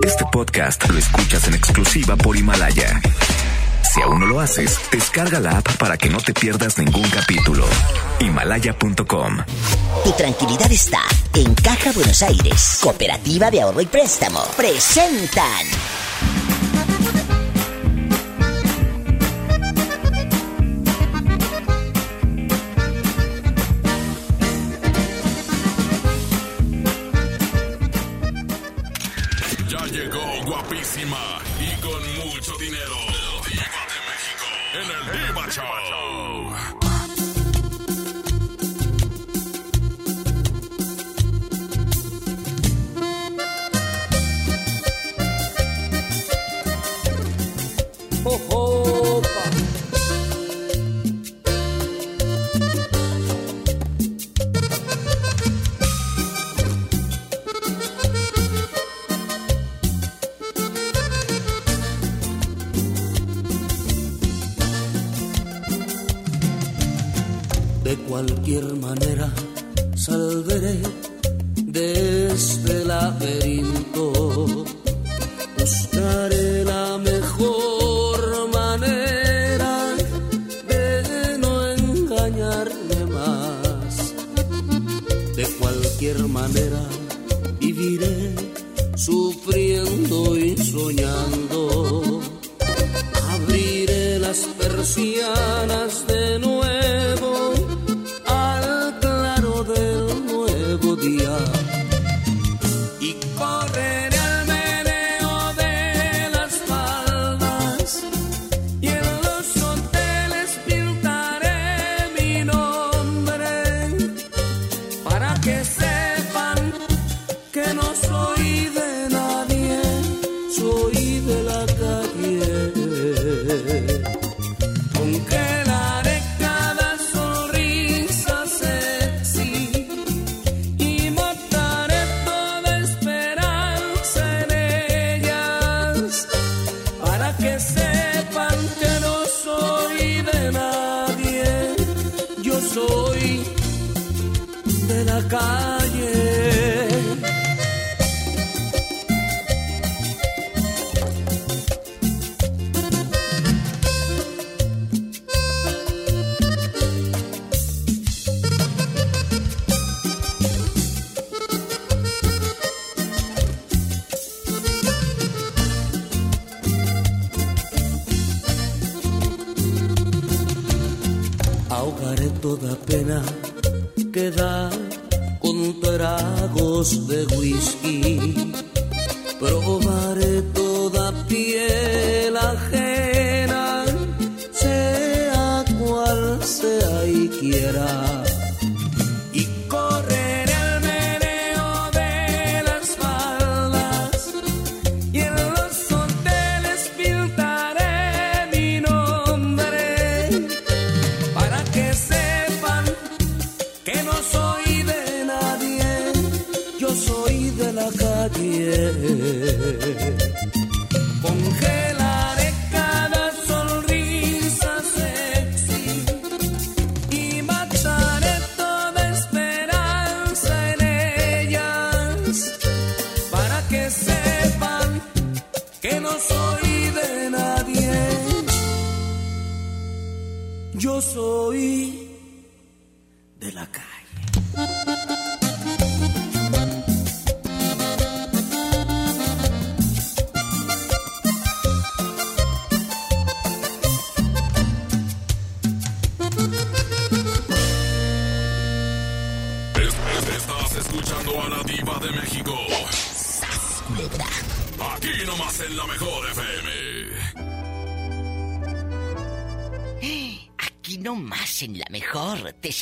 Este podcast lo escuchas en exclusiva por Himalaya. Si aún no lo haces, descarga la app para que no te pierdas ningún capítulo. Himalaya.com. Tu tranquilidad está en Caja Buenos Aires, Cooperativa de Ahorro y Préstamo. Presentan. Yo soy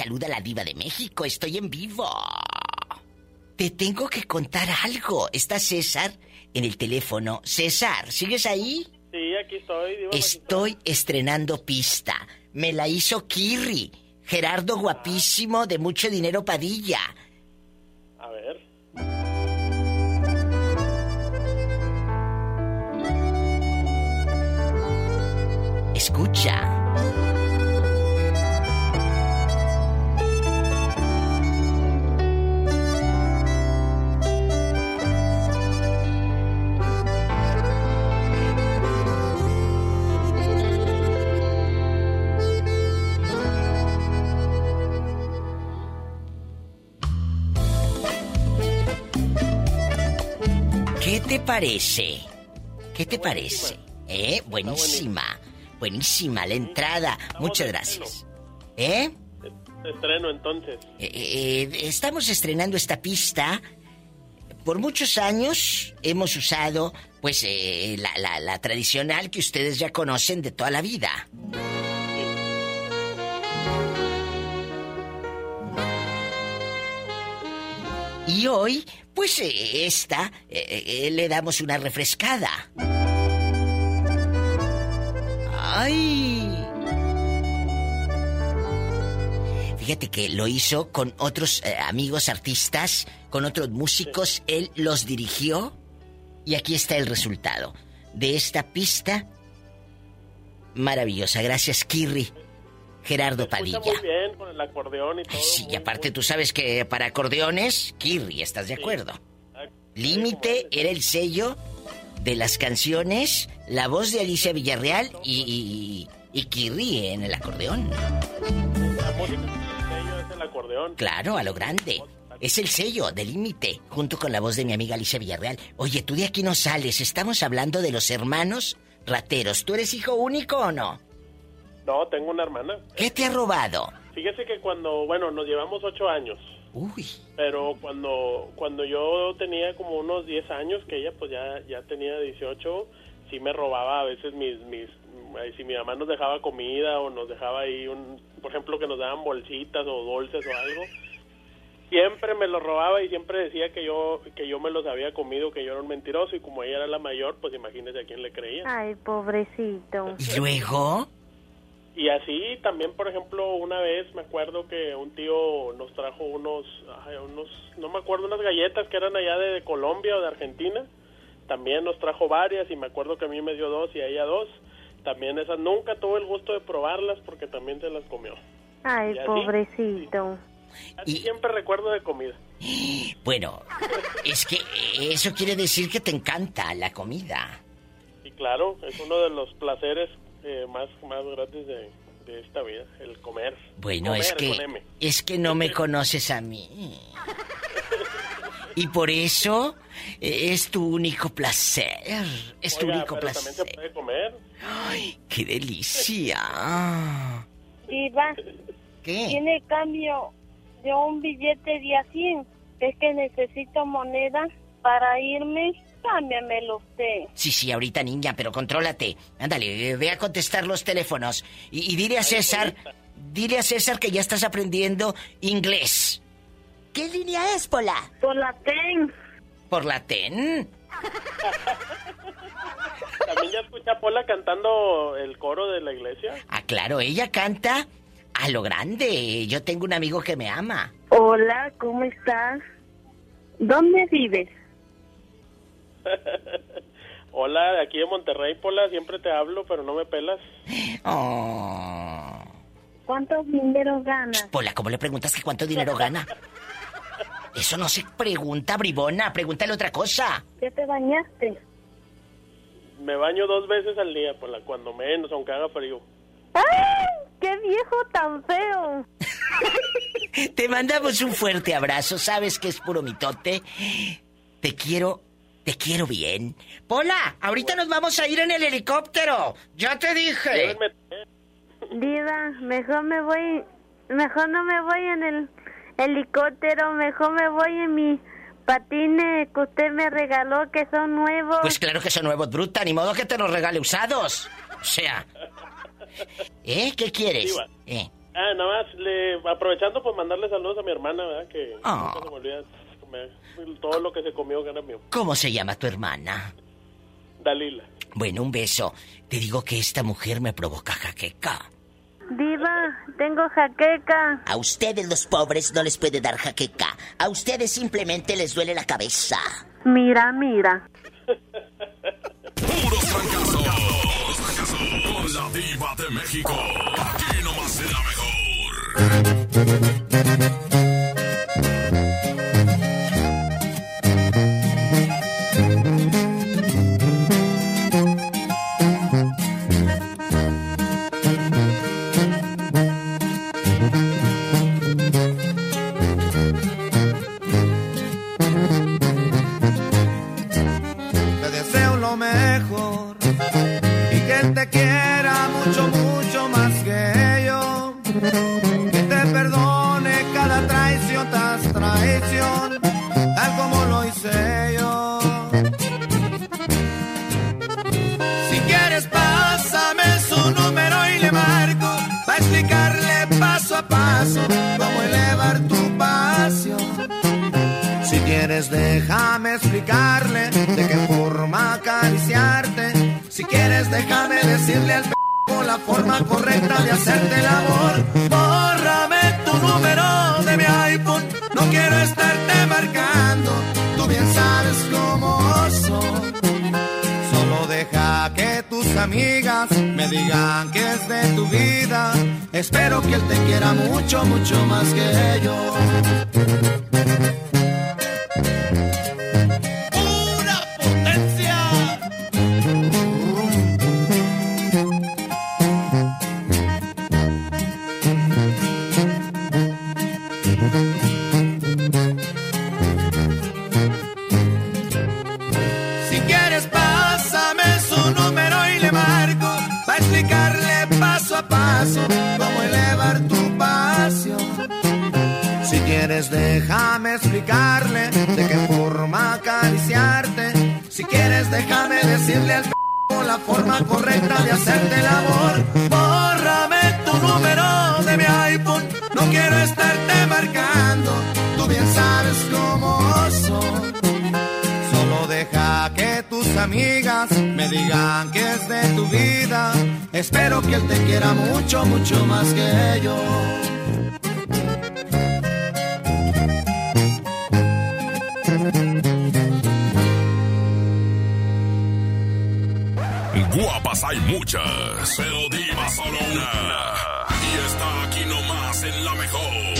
saluda la diva de México. Estoy en vivo. Te tengo que contar algo. Está César en el teléfono. César, ¿sigues ahí? Sí, aquí estoy. Estoy estoy estrenando pista. Me la hizo Kirri. Gerardo guapísimo de mucho dinero Padilla. A ver. Escucha. ¿Qué te parece? ¿Qué te parece? ¿Eh? Buenísima. Buenísima la entrada. Muchas gracias. ¿Eh? Estreno entonces. Eh, eh, estamos estrenando esta pista. Por muchos años hemos usado, pues, eh, la, la- la tradicional que ustedes ya conocen de toda la vida. Y hoy, pues, esta, eh, eh, le damos una refrescada. ¡Ay! Fíjate que lo hizo con otros eh, amigos artistas, con otros músicos, él los dirigió y aquí está el resultado de esta pista maravillosa. Gracias, Kirri. Gerardo Padilla. muy bien con el acordeón y todo. Ay, sí, y aparte muy- tú sabes que para acordeones, Kirri, ¿estás de acuerdo? Límite era el sello de las canciones, la voz de Alicia Villarreal y, y, y Kirri en el acordeón. La música el sello es el acordeón. Claro, a lo grande. Es el sello de límite, junto con la voz de mi amiga Alicia Villarreal. Oye, tú de aquí no sales, estamos hablando de los hermanos rateros. ¿Tú eres hijo único o no? No, tengo una hermana. ¿Qué te ha robado? Fíjese que cuando, bueno, nos llevamos ocho años. Uy, Pero cuando cuando yo tenía como unos 10 años, que ella pues ya, ya tenía 18, sí me robaba a veces mis, mis, si mi mamá nos dejaba comida o nos dejaba ahí, un, por ejemplo, que nos daban bolsitas o dulces o algo, siempre me lo robaba y siempre decía que yo que yo me los había comido, que yo era un mentiroso y como ella era la mayor, pues imagínese a quién le creía. Ay, pobrecito. ¿y luego? Y así también, por ejemplo, una vez me acuerdo que un tío nos trajo unos, ay, unos, no me acuerdo, unas galletas que eran allá de, Colombia o de Argentina. También nos trajo varias y me acuerdo que a mí me dio dos y a ella dos. También esas nunca tuve el gusto de probarlas porque también se las comió. Ay, pobrecito. Así Y- siempre recuerdo de comida. Bueno, es que eso quiere decir que te encanta la comida. Y claro, es uno de los placeres eh, más, más grandes de, de esta vida, el comer. Bueno, Comer es que es que no me conoces a mí. Y por eso eh, es tu único placer. Es tu único pero también se placer. puede comer. ¡Ay, qué delicia! Diva, ¿Qué? ¿tiene cambio de un billete de a 100? Es que necesito moneda para irme. Cámbiamelo usted. Sí, sí, ahorita niña, pero contrólate. Ándale, eh, ve a contestar los teléfonos. Y, y dile a César, dile a César que ya estás aprendiendo inglés. ¿Qué línea es, Pola? Por la TEN. ¿Por la TEN? También ya escuché a Pola cantando el coro de la iglesia. Ah, claro, ella canta a lo grande. Yo tengo un amigo que me ama. Hola, ¿cómo estás? ¿Dónde vives? Hola, de aquí de Monterrey, Pola, siempre te hablo, pero no me pelas. Oh. ¿Cuántos dinero ganas? Pola, ¿cómo le preguntas que cuánto dinero gana? Eso no se pregunta, bribona. Pregúntale otra cosa. ¿Ya te bañaste? Me baño dos veces al día, Pola, cuando menos, aunque haga frío. ¡Ay! ¡Qué viejo tan feo! Te mandamos un fuerte abrazo. Sabes que es puro mitote. Te quiero, te quiero bien. Pola, ahorita nos vamos a ir en el helicóptero. Ya te dije. Diva, mejor me voy, mejor no me voy en el helicóptero, mejor me voy en mi patines que usted me regaló que son nuevos. Pues claro que son nuevos, bruta. Ni modo que te los regale usados. O sea. ¿Eh? ¿Qué quieres? Diva. ¿Eh? Ah, nada más, le, aprovechando pues mandarle saludos a mi hermana, ¿verdad? Que Ah. nunca se me olvida comer todo lo que se comió que era mío. ¿Cómo se llama tu hermana? Dalila. Bueno, un beso. Te digo que esta mujer me provoca jaqueca. Diva, tengo jaqueca. A ustedes los pobres no les puede dar jaqueca. A ustedes simplemente les duele la cabeza. Mira, mira. Puros fracasos. Con la diva de México. Aquí nomás será mejor. Cómo elevar tu pasión. Si quieres, déjame explicarle de qué forma acariciarte. Si quieres, déjame decirle al p la forma correcta de hacerte el amor. Bórrame tu número de mi iPhone. No quiero estarte marcando. Tú bien sabes cómo soy. Deja que tus amigas me digan que es de tu vida. Espero que él te quiera mucho, mucho más que yo. Forma correcta de hacerte el amor. Bórrame tu número de mi iPhone. No quiero estarte marcando. Tú bien sabes cómo soy. Solo deja que tus amigas me digan que es de tu vida. Espero que él te quiera mucho, mucho más que yo. Hay muchas, pero diva solo una. Y está aquí nomás en la mejor.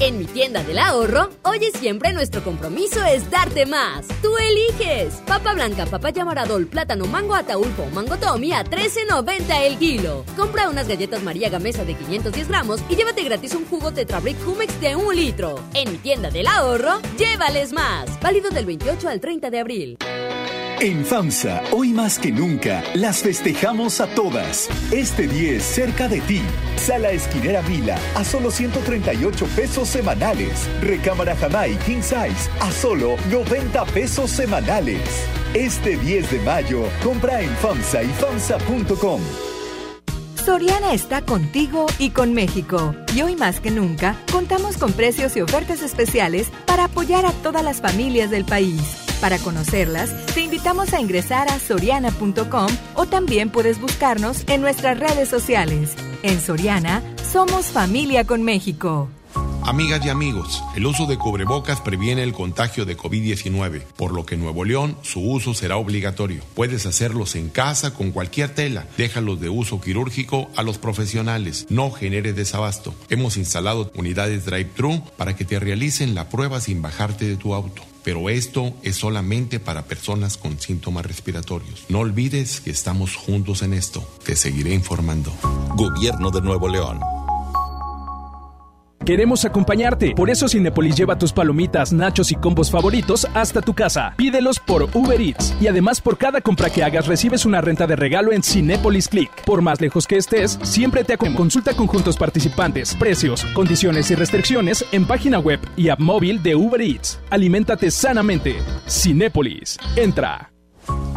En mi tienda del ahorro, hoy y siempre nuestro compromiso es darte más. Tú eliges. Papa blanca, papaya maradol, plátano, mango ataulfo, mango tommy a 13.90 el kilo. Compra unas galletas María Gamesa de 510 gramos y llévate gratis un jugo Tetra Brick Humex de un litro. En mi tienda del ahorro, llévales más. Válido del 28 al 30 de abril. En FAMSA, hoy más que nunca, las festejamos a todas. Este 10 cerca de ti. Sala Esquinera Vila a solo 138 pesos semanales. Recámara Jamai King Size a solo 90 pesos semanales. Este 10 de mayo, compra en FAMSA y FAMSA.com. Soriana está contigo y con México. Y hoy más que nunca, contamos con precios y ofertas especiales para apoyar a todas las familias del país. Para conocerlas, te invitamos a ingresar a soriana.com o también puedes buscarnos en nuestras redes sociales. En Soriana, somos familia con México. Amigas y amigos, el uso de cubrebocas previene el contagio de COVID-19, por lo que en Nuevo León su uso será obligatorio. Puedes hacerlos en casa con cualquier tela. Déjalos de uso quirúrgico a los profesionales. No genere desabasto. Hemos instalado unidades drive-thru para que te realicen la prueba sin bajarte de tu auto. Pero esto es solamente para personas con síntomas respiratorios. No olvides que estamos juntos en esto. Te seguiré informando. Gobierno de Nuevo León. Queremos acompañarte, por eso Cinepolis lleva tus palomitas, nachos y combos favoritos hasta tu casa. Pídelos por Uber Eats y además por cada compra que hagas recibes una renta de regalo en Cinepolis Click. Por más lejos que estés, siempre te acompañamos. Consulta conjuntos participantes, precios, condiciones y restricciones en página web y app móvil de Uber Eats. Aliméntate sanamente. Cinepolis. Entra.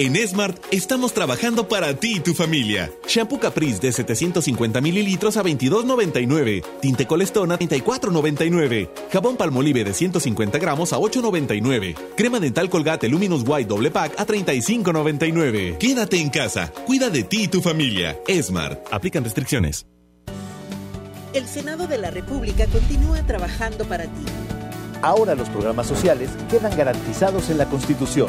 En Smart estamos trabajando para ti y tu familia. Shampoo Caprice de 750 mililitros a 22.99. Tinte Colestone a 34.99. Jabón Palmolive de 150 gramos a 8.99. Crema dental Colgate Luminous White doble pack a 35.99. Quédate en casa. Cuida de ti y tu familia. Smart. Aplican restricciones. El Senado de la República continúa trabajando para ti. Ahora los programas sociales quedan garantizados en la Constitución.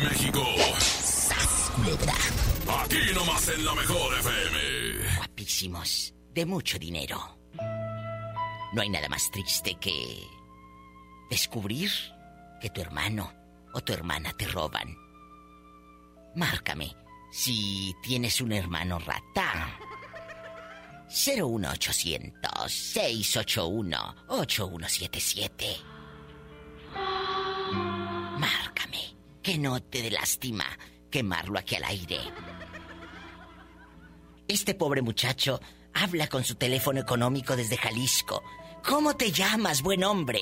De México. Aquí nomás en la mejor FM. Guapísimos, de mucho dinero. No hay nada más triste que descubrir que tu hermano o tu hermana te roban. Márcame si tienes un hermano rata. 01800 681 8177. Márcame, que no te dé lástima quemarlo aquí al aire. Este pobre muchacho habla con su teléfono económico desde Jalisco. ¿Cómo te llamas, buen hombre?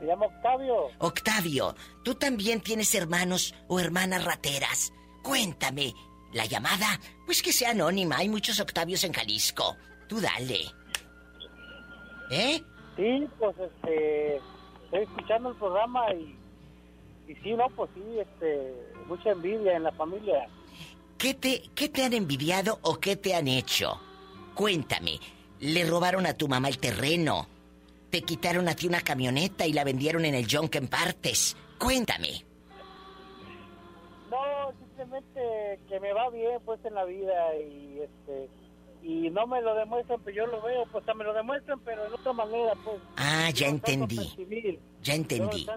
Me llamo Octavio. Octavio, ¿tú también tienes hermanos o hermanas rateras? Cuéntame. La llamada, pues que sea anónima. Hay muchos Octavios en Jalisco. Tú dale. ¿Eh? Sí, pues este. Estoy escuchando el programa y. Y sí, no, pues sí, este. Mucha envidia en la familia. ¿Qué te, ¿Qué te han envidiado o qué te han hecho? Cuéntame. ¿Le robaron a tu mamá el terreno? ¿Te quitaron a ti una camioneta y la vendieron en el junk en partes? Cuéntame. No, simplemente que me va bien, pues, en la vida y este. Y no me lo demuestran, pero yo lo veo, pues, o sea, me lo demuestran, pero de otra manera, pues. Ah, ya entendí. Ya entendí. Yo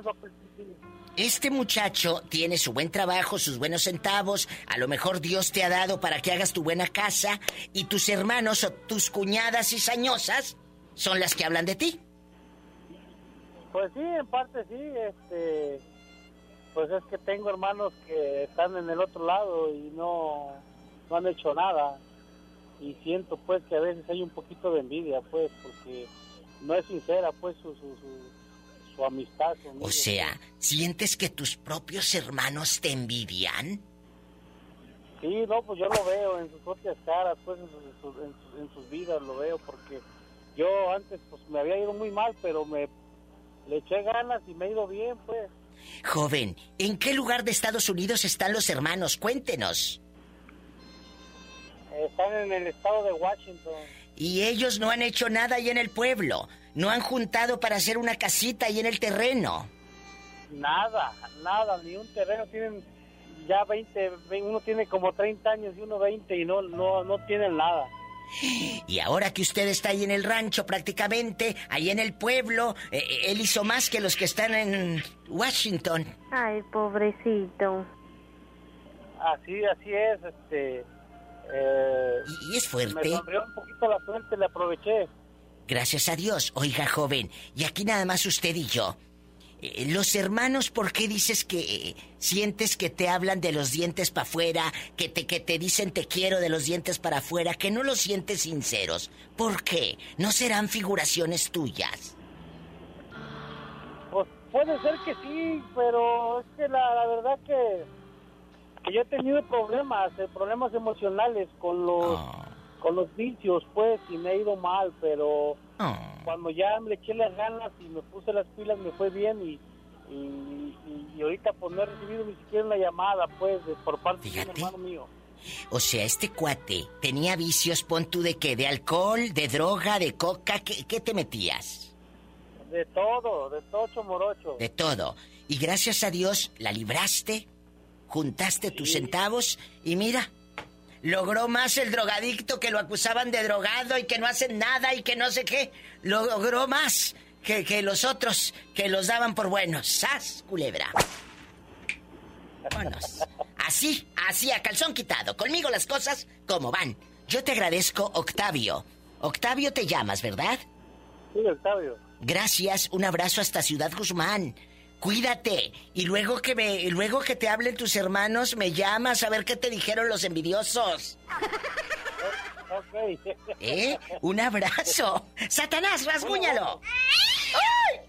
Este muchacho tiene su buen trabajo, sus buenos centavos, a lo mejor Dios te ha dado para que hagas tu buena casa y tus hermanos o tus cuñadas cizañosas son las que hablan de ti. Pues sí, en parte sí, este. Pues es que tengo hermanos que están en el otro lado y no, no han hecho nada. Y siento, pues, que a veces hay un poquito de envidia, pues, porque no es sincera, pues, su, su, su, su amistad. conmigo. O sea, ¿sientes que tus propios hermanos te envidian? Sí, no, pues yo lo veo en sus propias caras, pues, en sus, en sus- en sus- en sus vidas lo veo, porque yo antes, pues, me había ido muy mal, pero me le eché ganas y me he ido bien, pues. Joven, ¿en qué lugar de Estados Unidos están los hermanos? Cuéntenos. Están en el estado de Washington. Y ellos no han hecho nada ahí en el pueblo. No han juntado para hacer una casita ahí en el terreno. Nada, nada, ni un terreno. Tienen ya 20, ve- uno tiene como 30 años y uno 20 y no, no, no tienen nada. Y ahora que usted está ahí en el rancho prácticamente, ahí en el pueblo, eh, eh, él hizo más que los que están en Washington. Ay, pobrecito. Así, así es, este... eh, Y es fuerte. Me sonrió un poquito la suerte, le aproveché. Gracias a Dios. Oiga, joven, y aquí nada más usted y yo. Eh, Los hermanos, ¿por qué dices que eh, sientes que te hablan de los dientes para afuera, que te, que te dicen te quiero de los dientes para afuera, que no los sientes sinceros? ¿Por qué? ¿No serán figuraciones tuyas? Pues puede ser que sí, pero es que la, la verdad que, que yo he tenido problemas, eh, problemas emocionales con los Ah. Con los vicios, pues, y me he ido mal, pero cuando ya le eché las ganas y me puse las pilas me fue bien y, y, y ahorita pues no he recibido ni siquiera una llamada pues de, por parte de un hermano mío. O sea, este cuate tenía vicios, pon tú de qué, de alcohol, de droga, de coca, ¿qué, qué te metías? De todo, de tocho morocho. De todo. Y gracias a Dios la libraste, juntaste tus centavos y mira, logró más el drogadicto que lo acusaban de drogado y que no hacen nada y que no sé qué. Logró más que, que los otros que los daban por buenos. ¡Sas, culebra! Vámonos. Así, así, a calzón quitado. Conmigo las cosas como van. Yo te agradezco, Octavio. Octavio te llamas, ¿verdad? Sí, Octavio. Gracias, un abrazo hasta Ciudad Guzmán. Cuídate. Y luego que me, luego que te hablen tus hermanos, me llamas a ver qué te dijeron los envidiosos. ¿Eh? Un abrazo. Satanás, rasguñalo.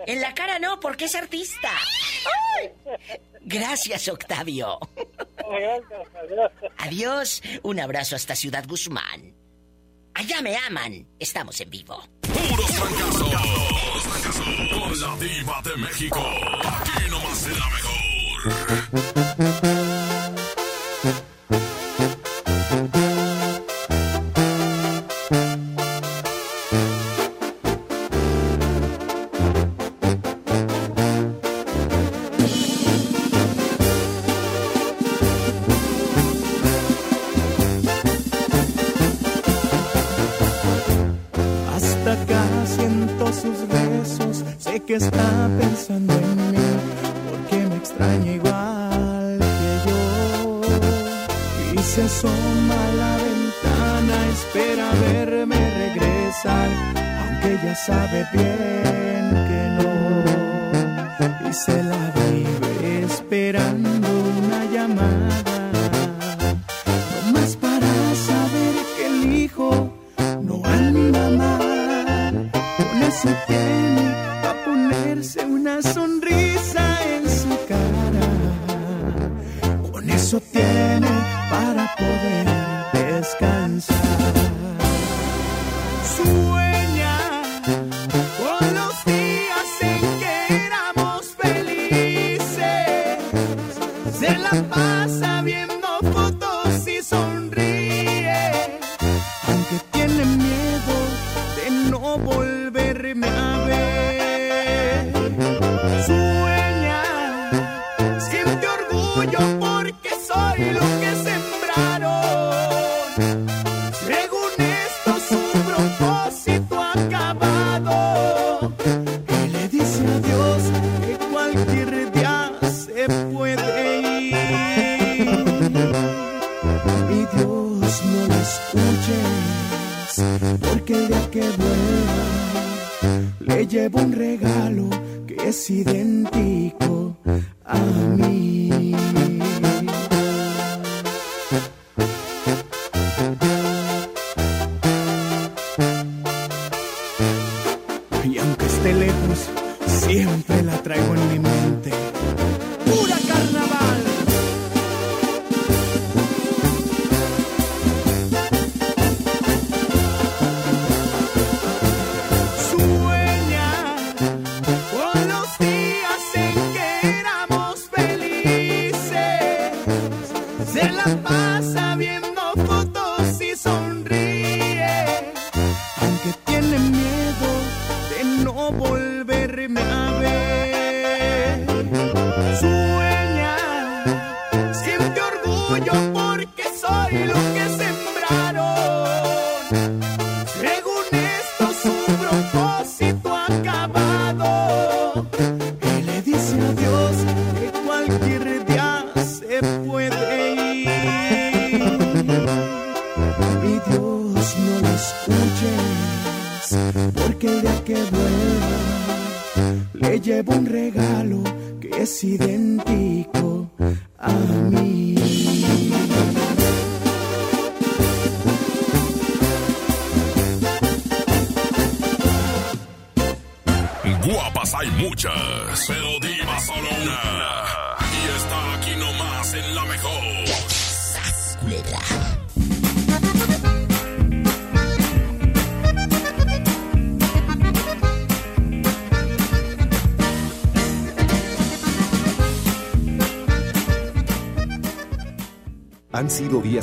En la cara no, porque es artista. Gracias, Octavio. Adiós. Un abrazo hasta Ciudad Guzmán. Allá me aman. Estamos en vivo. Puros fracasos. La diva de México. Aquí nomás será mejor. Eso tiene a ponerse una sonrisa en su cara. Con eso tiene para poder descansar.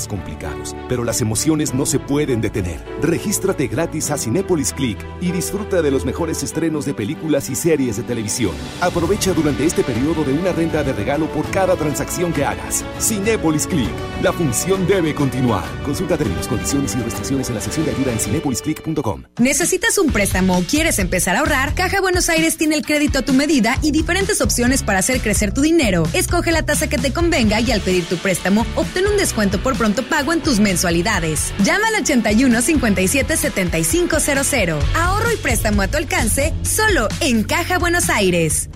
Complicados, pero las emociones no se pueden detener. Regístrate gratis a Cinépolis Click y disfruta de los mejores estrenos de películas y series de televisión. Aprovecha durante este periodo de una renta de regalo por cada transacción que hagas. Cinépolis Click. La función debe continuar. Consulta términos, condiciones y restricciones en la sección de ayuda en cinepolisclick.com. ¿Necesitas un préstamo o quieres empezar a ahorrar? Caja Buenos Aires tiene el crédito a tu medida y diferentes opciones para hacer crecer tu dinero. Escoge la tasa que te convenga y al pedir tu préstamo, obtén un descuento por pronto pago en tus mensualidades. Llama al 81 57 7500. Ahorro y préstamo a tu alcance solo en Caja Buenos Aires.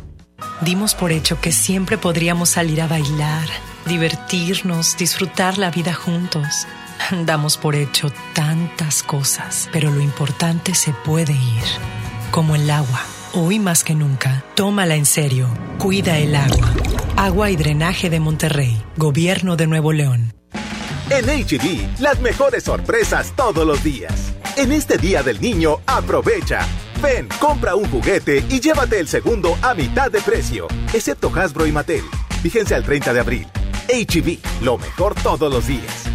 Dimos por hecho que siempre podríamos salir a bailar, divertirnos, disfrutar la vida juntos. Damos por hecho tantas cosas, pero lo importante se puede ir, como el agua. Hoy más que nunca, tómala en serio. Cuida el agua. Agua y Drenaje de Monterrey. Gobierno de Nuevo León. En HB, las mejores sorpresas todos los días. En este Día del Niño, aprovecha. Ven, compra un juguete y llévate el segundo a mitad de precio, excepto Hasbro y Mattel. Fíjense al 30 de abril. HB, lo mejor todos los días.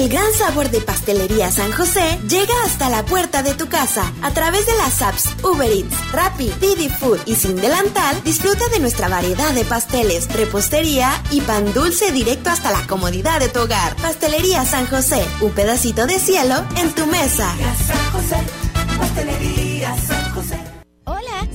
El gran sabor de Pastelería San José llega hasta la puerta de tu casa. A través de las apps Uber Eats, Rappi, Didi Food y Sin Delantal, disfruta de nuestra variedad de pasteles, repostería y pan dulce directo hasta la comodidad de tu hogar. Pastelería San José, un pedacito de cielo en tu mesa. San José, Pastelería San José.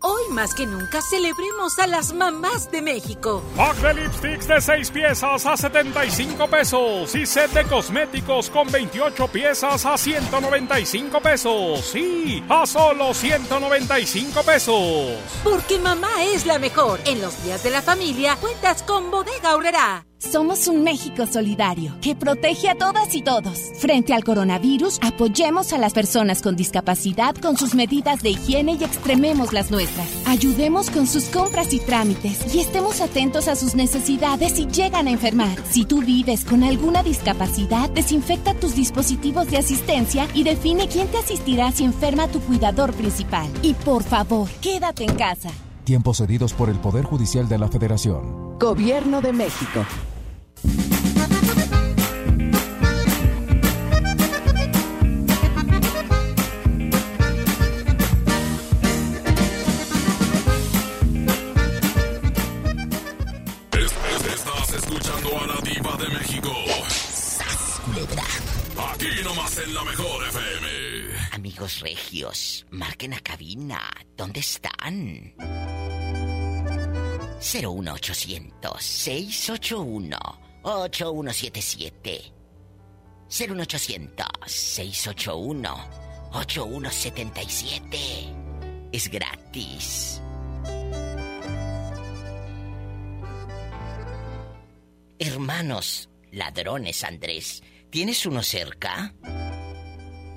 Hoy más que nunca celebremos a las mamás de México. Pack de lipsticks de 6 piezas a 75 pesos y set de cosméticos con 28 piezas a 195 pesos. Sí, a solo 195 pesos. Porque mamá es la mejor. En los días de la familia cuentas con Bodega Aurrera. Somos un México solidario que protege a todas y todos. Frente al coronavirus, apoyemos a las personas con discapacidad con sus medidas de higiene y extrememos las nuestras. Ayudemos con sus compras y trámites y estemos atentos a sus necesidades si llegan a enfermar. Si tú vives con alguna discapacidad, desinfecta tus dispositivos de asistencia y define quién te asistirá si enferma tu cuidador principal. Y por favor, quédate en casa. Tiempos cedidos por el Poder Judicial de la Federación. Gobierno de México. En la mejor FM. Amigos regios, marquen a cabina. ¿Dónde están? 01800 681 8177 01800 681 8177 Es gratis. Hermanos, ladrones, Andrés, ¿tienes uno cerca?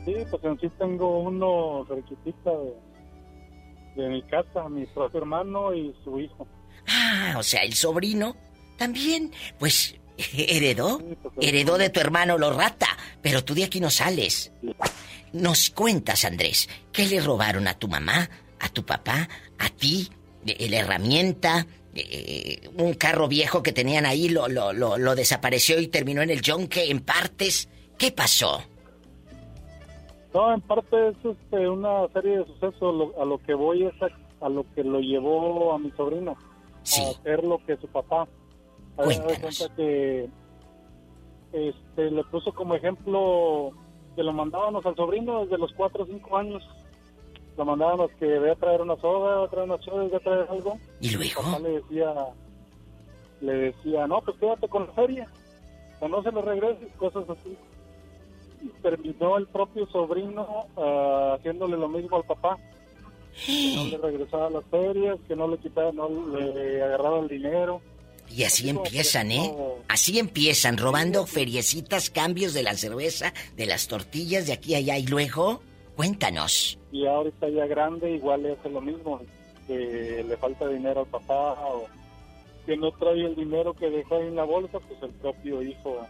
Sí, pues en sí tengo uno cerquitita de, de mi casa, mi propio hermano y su hijo. Ah, o sea, el sobrino también, pues heredó, heredó de tu hermano lo rata, pero tú de aquí no sales. Nos cuentas, Andrés, ¿qué le robaron a tu mamá, a tu papá, a ti, Eh, la herramienta, eh, un carro viejo que tenían ahí lo, lo, lo, lo desapareció y terminó en el yonque en partes? ¿Qué pasó? No, en parte es este, una serie de sucesos. Lo- a lo que voy es a, a lo que lo llevó a mi sobrino. A hacer lo que su papá. A de cuenta que este, le puso como ejemplo que lo mandábamos al sobrino desde los 4 o 5 años. Lo mandábamos que ve a traer una soda, va a traer una soda, ve a traer algo. ¿Y luego? Papá le decía, le decía, no, pues quédate con la feria. O no se lo regreses, cosas así. Terminó el propio sobrino ah, haciéndole lo mismo al papá. Que no le regresaba las ferias, que no le quitaba, no le agarraba el dinero. Y así empiezan, ¿eh? Así empiezan, robando feriecitas, cambios de la cerveza, de las tortillas de aquí a allá. Y luego, cuéntanos. Y ahorita ya grande, igual le hace lo mismo. Que le falta dinero al papá o que no trae el dinero que dejó ahí en la bolsa, pues el propio hijo,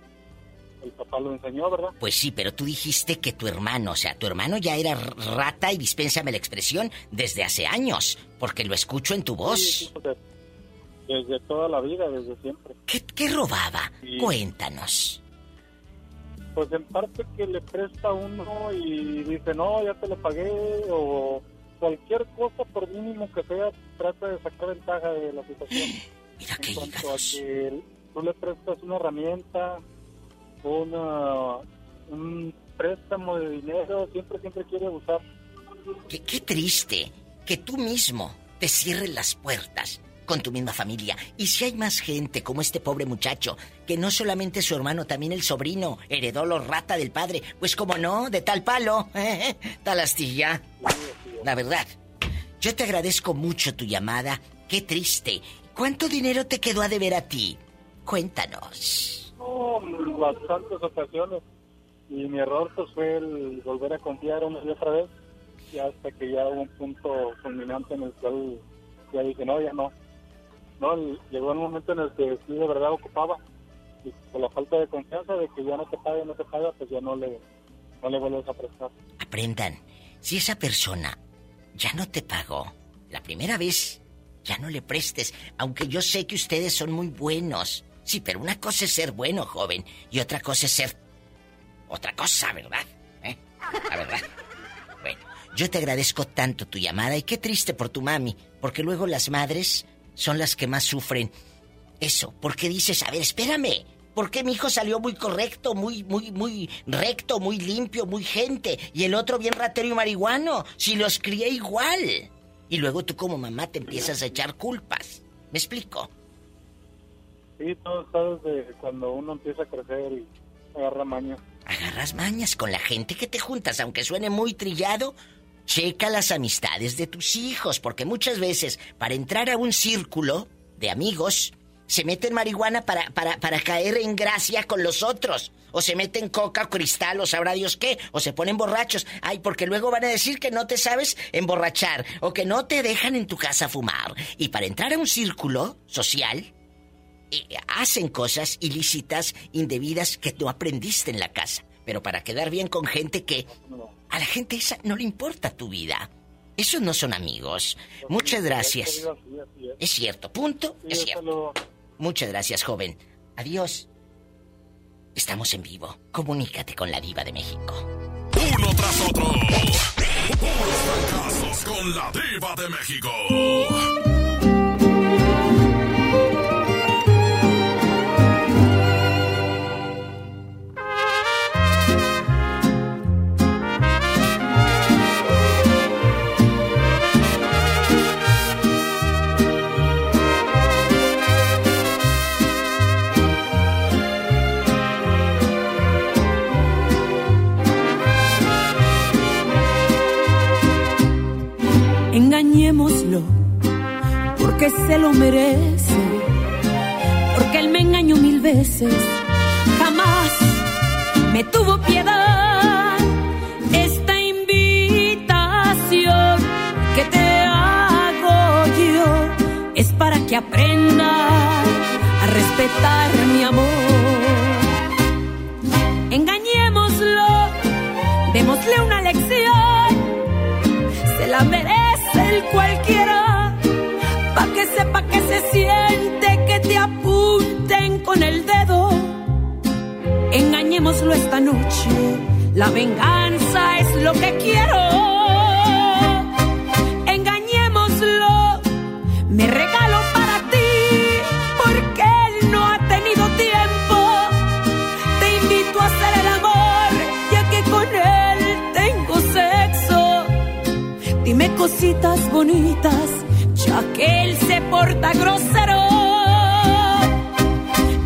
el papá lo enseñó, ¿verdad? Pues sí, pero tú dijiste que tu hermano, o sea, tu hermano ya era rata, y dispénsame la expresión, desde hace años, porque lo escucho en tu voz. Sí, desde, desde toda la vida, desde siempre. ¿Qué, qué robaba? Cuéntanos. Pues en parte que le presta uno y dice, no, ya te lo pagué, o cualquier cosa, por mínimo que sea, trata de sacar ventaja de la situación. Mira qué en cuanto a que tú le prestas una herramienta, una, un préstamo de dinero, siempre, siempre quiere usar. Qué, qué triste que tú mismo te cierres las puertas con tu misma familia. Y si hay más gente como este pobre muchacho, que no solamente su hermano, también el sobrino heredó los rata del padre, pues como no, de tal palo, tal astilla. La verdad, yo te agradezco mucho tu llamada. Qué triste. ¿Cuánto dinero te quedó a deber a ti? Cuéntanos. Bastantes ocasiones. Y mi error pues fue el volver a confiar una y otra vez. Y hasta que ya hubo un punto culminante en el cual ya dije, no, ya no. No, llegó un momento en el que sí de verdad ocupaba. Y por la falta de confianza de que ya no te paga, no te paga, pues ya no le, no le vuelves a prestar. Aprendan, si esa persona ya no te pagó la primera vez, ya no le prestes, aunque yo sé que ustedes son muy buenos. Sí, pero una cosa es ser bueno, joven, y otra cosa es ser otra cosa, ¿verdad? ¿Eh? La verdad. Bueno, yo te agradezco tanto tu llamada y qué triste por tu mami, porque luego las madres son las que más sufren. Eso, porque dices, a ver, espérame, ¿por qué mi hijo salió muy correcto, muy, muy, muy recto, muy limpio, muy gente, y el otro bien ratero y marihuano, si los crié igual? Y luego tú como mamá te empiezas a echar culpas. ¿Me explico? Sí, todo está desde cuando uno empieza a crecer y agarra maña. Agarras mañas con la gente que te juntas, aunque suene muy trillado. Checa las amistades de tus hijos, porque muchas veces para entrar a un círculo de amigos se meten marihuana para, para, para caer en gracia con los otros. O se meten coca o cristal o sabrá Dios qué. O se ponen borrachos. Ay, porque luego van a decir que no te sabes emborrachar. O que no te dejan en tu casa fumar. Y para entrar a un círculo social, hacen cosas ilícitas, indebidas que no aprendiste en la casa. Pero para quedar bien con gente que a la gente esa no le importa tu vida. Esos no son amigos. Muchas gracias. Es cierto, punto, es cierto. Muchas gracias, joven. Adiós. Estamos en vivo. Comunícate con la diva de México. Uno tras otro. Puros fracasos con la diva de México. Porque se lo merece, porque él me engañó mil veces, jamás me tuvo piedad. Esta invitación que te hago yo es para que aprenda a respetar mi amor. Engañémoslo, démosle una lección, se la merece el cualquiera, siente que te apunten con el dedo. Engañémoslo esta noche, la venganza es lo que quiero. Engañémoslo, me regalo para ti, porque él no ha tenido tiempo. Te invito a hacer el amor, ya que con él tengo sexo. Dime cositas bonitas, se porta grosero.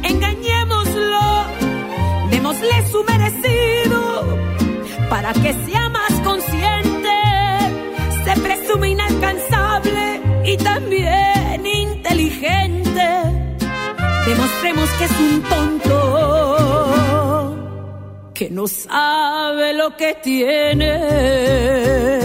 Engañémoslo, démosle su merecido, para que sea más consciente. Se presume inalcanzable y también inteligente. un tonto que no sabe lo que tiene.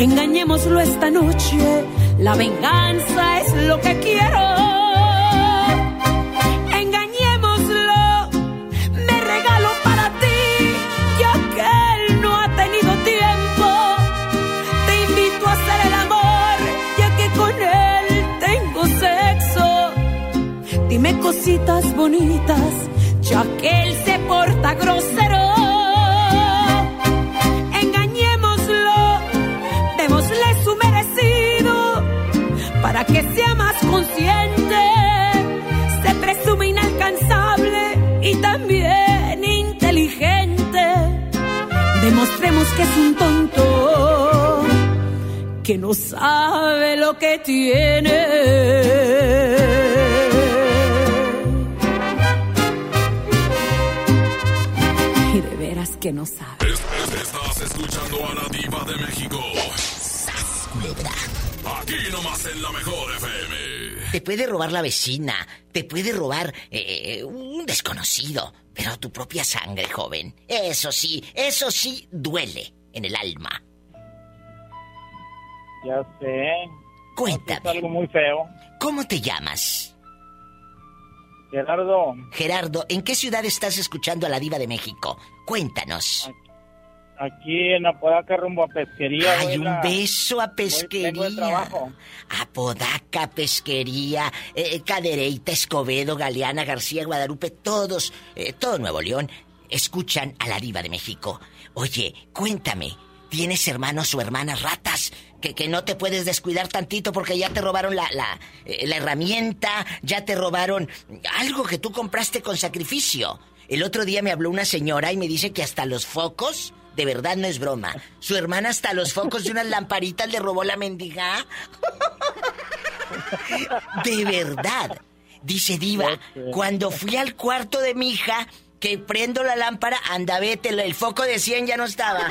Engañémoslo esta noche, la venganza es lo que quiero. Engañémoslo, me regalo para ti, ya que él no ha tenido tiempo. Te invito a hacer el amor, ya que con él tengo sexo. Dime cositas bonitas, ya que él se porta grosero. Que es un tonto que no sabe lo que tiene. Y de veras que no sabe. Estás escuchando a la diva de México. Aquí nomás en la mejor FM. Te puede robar la vecina, te puede robar eh, desconocido, pero tu propia sangre, joven. Eso sí, eso sí duele en el alma. Ya sé. Cuéntame. Es algo muy feo. ¿Cómo te llamas? Gerardo, Gerardo, ¿en qué ciudad estás escuchando a la diva de México? Cuéntanos. Aquí en Apodaca rumbo a pesquería. Hay un beso a pesquería. Apodaca, Pesquería, eh, Cadereyta, Escobedo, Galeana, García, Guadalupe, todos, eh, todo Nuevo León, escuchan a la diva de México. Oye, cuéntame, ¿tienes hermanos o hermanas ratas? Que, que no te puedes descuidar tantito porque ya te robaron la, la, eh, la herramienta, ya te robaron algo que tú compraste con sacrificio. El otro día me habló una señora y me dice que hasta los focos, de verdad no es broma, su hermana hasta los focos de unas lamparitas le robó la mendiga. De verdad. Dice Diva, cuando fui al cuarto de mi hija, que prendo la lámpara, anda, vete, el foco de 100 ya no estaba.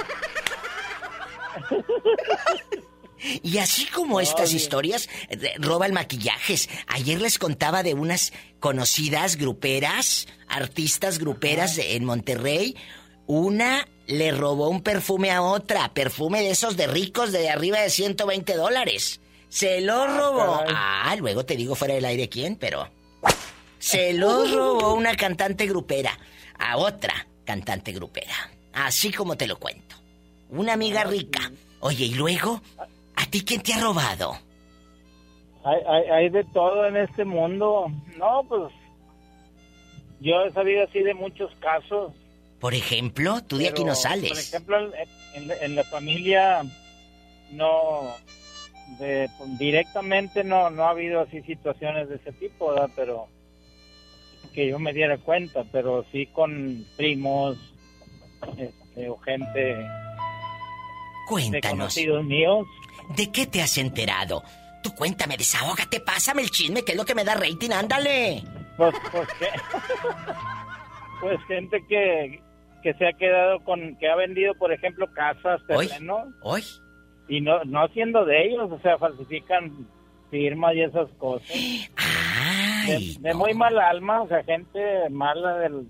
Y así como estas historias, eh, roban maquillajes. Ayer les contaba de unas conocidas gruperas, artistas gruperas en Monterrey. Una le robó un perfume a otra, perfume de esos de ricos de arriba de 120 dólares. Se lo robó. caray. Ah, luego te digo fuera del aire quién, pero... Se lo robó una cantante grupera a otra cantante grupera. Así como te lo cuento. Una amiga rica. Oye, ¿y luego? ¿A ti quién te ha robado? Hay, hay, hay de todo en este mundo. No, pues yo he sabido así de muchos casos. Por ejemplo, tú de aquí no pero, sales. Por ejemplo, en, en- la familia no de, directamente no no ha habido así situaciones de ese tipo, ¿verdad? Pero que yo me diera cuenta, pero sí con primos este, o gente de Cuéntanos. conocidos míos. ¿De qué te has enterado? Tú cuéntame, desahógate, pásame el chisme, que es lo que me da rating, ándale. Pues, pues, que- pues gente que, que se ha quedado con, que ha vendido, por ejemplo, casas, terrenos, hoy. y no, no siendo de ellos, o sea, falsifican firmas y esas cosas. Ay, de, de muy mala alma, o sea, gente mala del,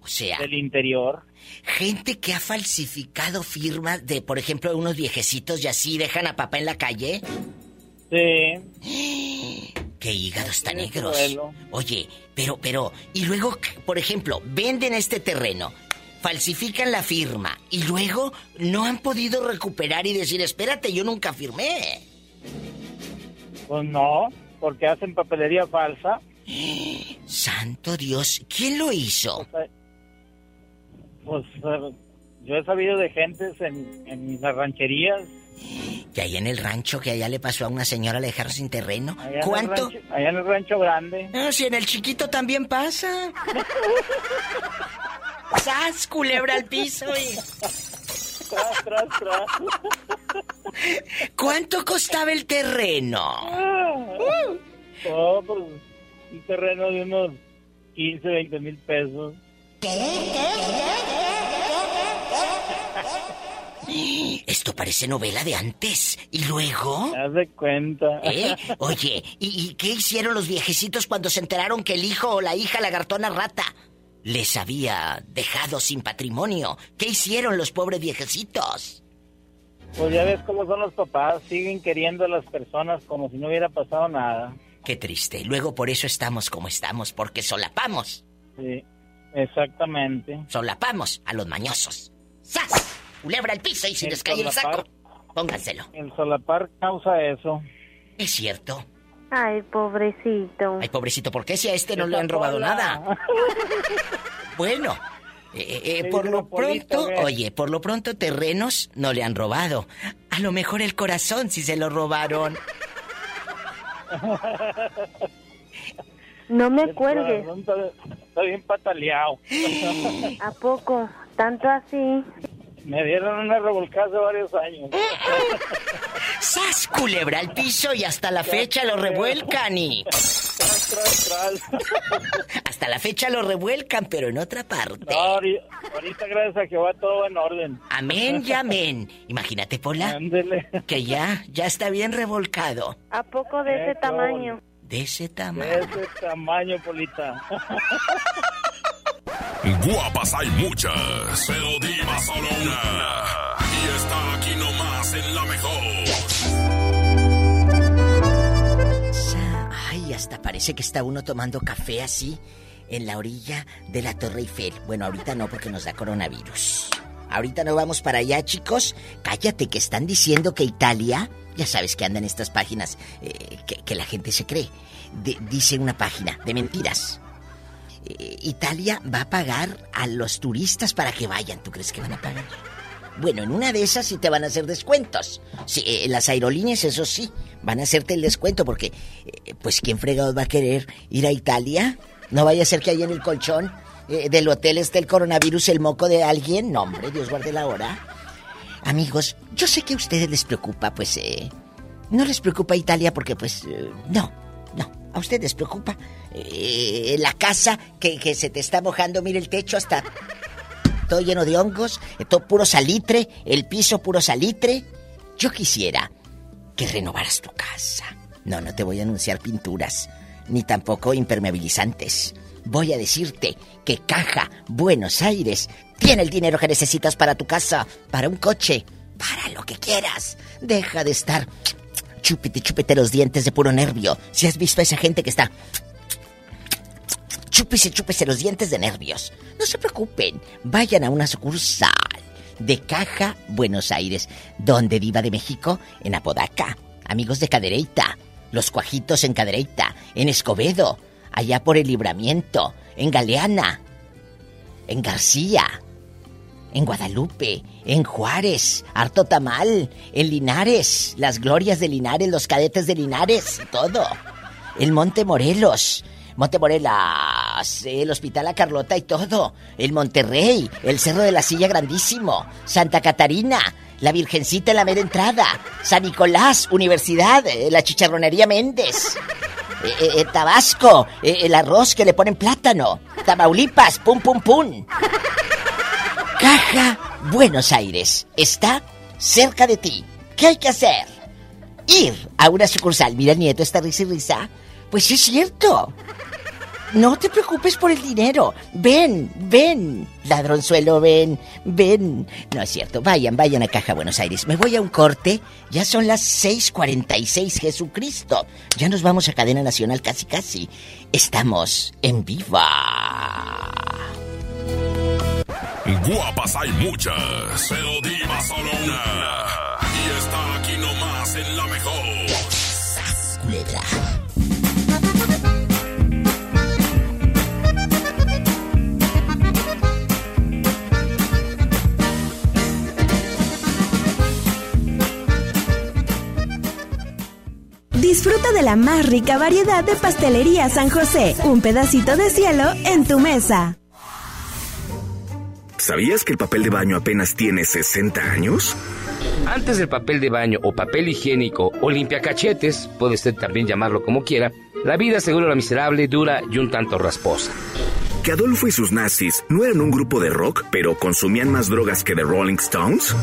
O sea, del interior. gente que ha falsificado firmas de, por ejemplo, unos viejecitos y así dejan a papá en la calle. Sí. Qué hígados tan negros. Oye, pero, pero, y luego, por ejemplo, venden este terreno, falsifican la firma y luego no han podido recuperar y decir, espérate, yo nunca firmé. Pues no, porque hacen papelería falsa. Santo Dios, ¿quién lo hizo? Pues eh, yo he sabido de gentes en, en las rancherías Y ahí en el rancho que allá le pasó a una señora, le dejaron sin terreno. Allá en ¿Cuánto? rancho- allá en el rancho grande. No, si en el chiquito también pasa. ¡Sas, culebra al piso! y- Tras, tras, tras. ¿Cuánto costaba el terreno? Oh, pues un terreno de unos 15, 20 mil pesos. Esto parece novela de antes. ¿Y luego? Haz de cuenta. ¿Eh? Oye, ¿y, y qué hicieron los viejecitos cuando se enteraron que el hijo o la hija lagartona rata les había dejado sin patrimonio? ¿Qué hicieron los pobres viejecitos? Pues ya ves cómo son los papás, siguen queriendo a las personas como si no hubiera pasado nada. Qué triste. Luego por eso estamos como estamos, porque solapamos. Sí, exactamente. Solapamos a los mañosos. ¡Sas! Culebra al piso y si les cae el saco, pónganselo. El solapar causa eso. Es cierto. Ay, pobrecito. Ay, pobrecito, ¿por qué si a este no le han robado nada? Bueno, eh, eh, Sí, por lo pronto, oye, por lo pronto terrenos no le han robado. A lo mejor el corazón si se lo robaron. No me El cuelgues. está bien pataleado. ¿A poco? ¿Tanto así? Me dieron una revolcada hace varios años. ¡Sas, culebra al piso y hasta la fecha lo revuelcan y... Tras, tras, tras. Hasta la fecha lo revuelcan, pero en otra parte. No, ahorita, gracias a Jehová todo va en orden. Amén y amén. Imagínate, Pola, Ándele. que ya, ya está bien revolcado. ¿A poco de ese tamaño? De ese De tamaño. ese tamaño, Polita. Guapas hay muchas, pero diva solo una. Y está aquí nomás en la mejor. Ay, hasta parece que está uno tomando café así en la orilla de la Torre Eiffel. Bueno, ahorita no porque nos da coronavirus. Ahorita no vamos para allá, chicos. Cállate, que están diciendo que Italia, ya sabes que andan estas páginas eh, que, la gente se cree. Dice una página de mentiras. Eh, Italia va a pagar a los turistas para que vayan. ¿Tú crees que van a pagar? Bueno, en una de esas sí te van a hacer descuentos. Sí, eh, las aerolíneas, eso sí, van a hacerte el descuento porque, eh, pues, ¿quién fregados va a querer ir a Italia? No vaya a ser que ahí en el colchón del hotel esté el coronavirus, el moco de alguien. No, hombre, Dios guarde la hora. Amigos, yo sé que a ustedes les preocupa, pues, eh, no les preocupa Italia porque, pues, no, a ustedes les preocupa eh, la casa que, que se te está mojando, mire el techo hasta todo lleno de hongos, eh, todo puro salitre, el piso puro salitre. Yo quisiera que renovaras tu casa. No, no te voy a anunciar pinturas, ni tampoco impermeabilizantes. Voy a decirte que Caja Buenos Aires tiene el dinero que necesitas para tu casa, para un coche, para lo que quieras. Deja de estar chúpete, chúpete los dientes de puro nervio. Si has visto a esa gente que está chúpese, chúpese los dientes de nervios. No se preocupen, vayan a una sucursal de Caja Buenos Aires, donde Diva de México, en Apodaca. Amigos de Cadereyta, Los Cuajitos en Cadereyta, en Escobedo, allá por el Libramiento, en Galeana, en García, en Guadalupe, en Juárez, Harto Tamal, en Linares, las glorias de Linares, los cadetes de Linares, todo. El Monte Morelos, Monte Morelas, el Hospital La Carlota y todo. El Monterrey, el Cerro de la Silla Grandísimo, Santa Catarina, la Virgencita en la mera entrada, San Nicolás, Universidad, eh, la Chicharronería Méndez. Eh, eh, Tabasco, el arroz que le ponen plátano. Tamaulipas, pum pum pum. Caja Buenos Aires está cerca de ti. ¿Qué hay que hacer? Ir a una sucursal. Mira, nieto está risa y risa. Pues es cierto. No te preocupes por el dinero. Ven, ven. Ladronzuelo, ven, ven. No es cierto. Vayan, vayan a Caja Buenos Aires. Me voy a un corte. Ya son las 6:46. Jesucristo. Ya nos vamos a cadena nacional casi casi. Estamos en viva. Guapas hay muchas, pero diva solo una. Y está aquí nomás en la mejor. Culebra. Disfruta de la más rica variedad de pastelería San José. Un pedacito de cielo en tu mesa. ¿Sabías que el papel de baño apenas tiene 60 años? Antes del papel de baño o papel higiénico o limpiacachetes, puede usted también llamarlo como quiera, la vida según la miserable, dura y un tanto rasposa. ¿Que Adolfo y sus nazis no eran un grupo de rock, pero consumían más drogas que The Rolling Stones?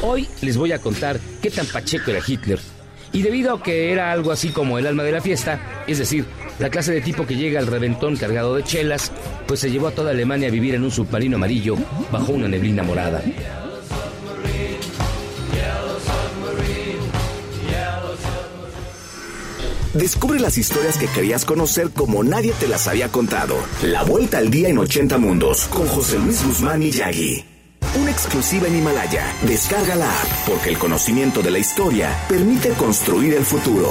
Hoy les voy a contar qué tan pacheco era Hitler. Y debido a que era algo así como el alma de la fiesta, es decir, la clase de tipo que llega al reventón cargado de chelas, pues se llevó a toda Alemania a vivir en un submarino amarillo bajo una neblina morada. Descubre las historias que querías conocer como nadie te las había contado. La vuelta al día en 80 mundos con José Luis Guzmán y Yagi. Una exclusiva en Himalaya. Descarga la app porque el conocimiento de la historia permite construir el futuro.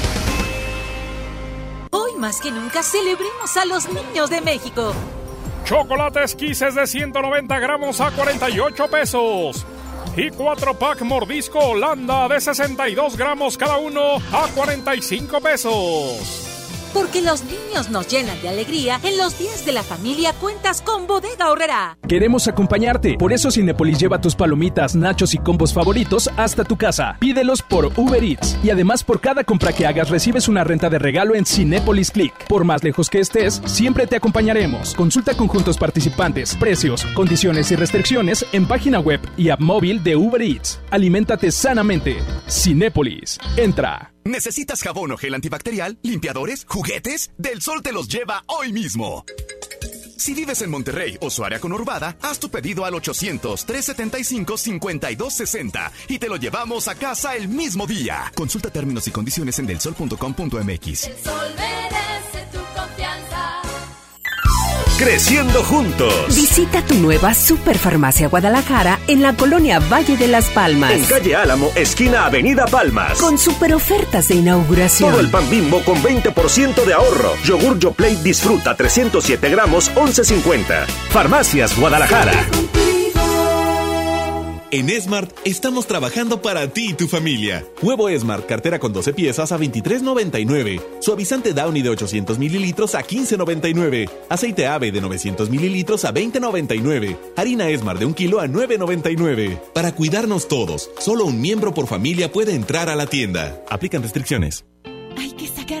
Que nunca celebremos a los niños de México. Chocolates Kisses de 190 gramos a 48 pesos. Y 4 pack mordisco Holanda de 62 gramos cada uno a 45 pesos. Porque los niños nos llenan de alegría, en los días de la familia cuentas con Bodega Horrera. Queremos acompañarte, por eso Cinepolis lleva tus palomitas, nachos y combos favoritos hasta tu casa. Pídelos por Uber Eats y además por cada compra que hagas recibes una renta de regalo en Cinepolis Click. Por más lejos que estés, siempre te acompañaremos. Consulta conjuntos participantes, precios, condiciones y restricciones en página web y app móvil de Uber Eats. Aliméntate sanamente. Cinépolis. Entra. ¿Necesitas jabón o gel antibacterial, limpiadores, juguetes? Del Sol te los lleva hoy mismo. Si vives en Monterrey o su área conurbada, haz tu pedido al 800-375-5260 y te lo llevamos a casa el mismo día. Consulta términos y condiciones en delsol.com.mx. El sol Creciendo juntos. Visita tu nueva Superfarmacia Guadalajara en la colonia Valle de las Palmas. En calle Álamo, esquina Avenida Palmas. Con super ofertas de inauguración. Todo el pan bimbo con 20% de ahorro. Yogur Yo Plate disfruta 307 gramos, 11.50. Farmacias Guadalajara. En Smart estamos trabajando para ti y tu familia. Huevo Smart, cartera con 12 piezas a 23.99. Suavizante Downy de 800 mililitros a 15.99. Aceite ave de 900 mililitros a 20.99. Harina Smart de un kilo a 9.99. Para cuidarnos todos, solo un miembro por familia puede entrar a la tienda. Aplican restricciones. Hay que sacar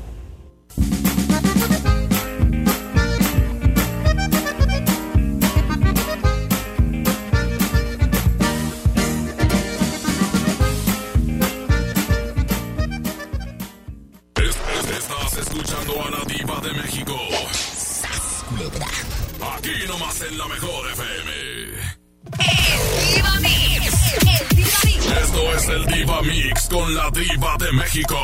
Aquí nomás en la mejor FM. Diva Mix. El Diva Mix. Esto es el Diva Mix con la diva de México.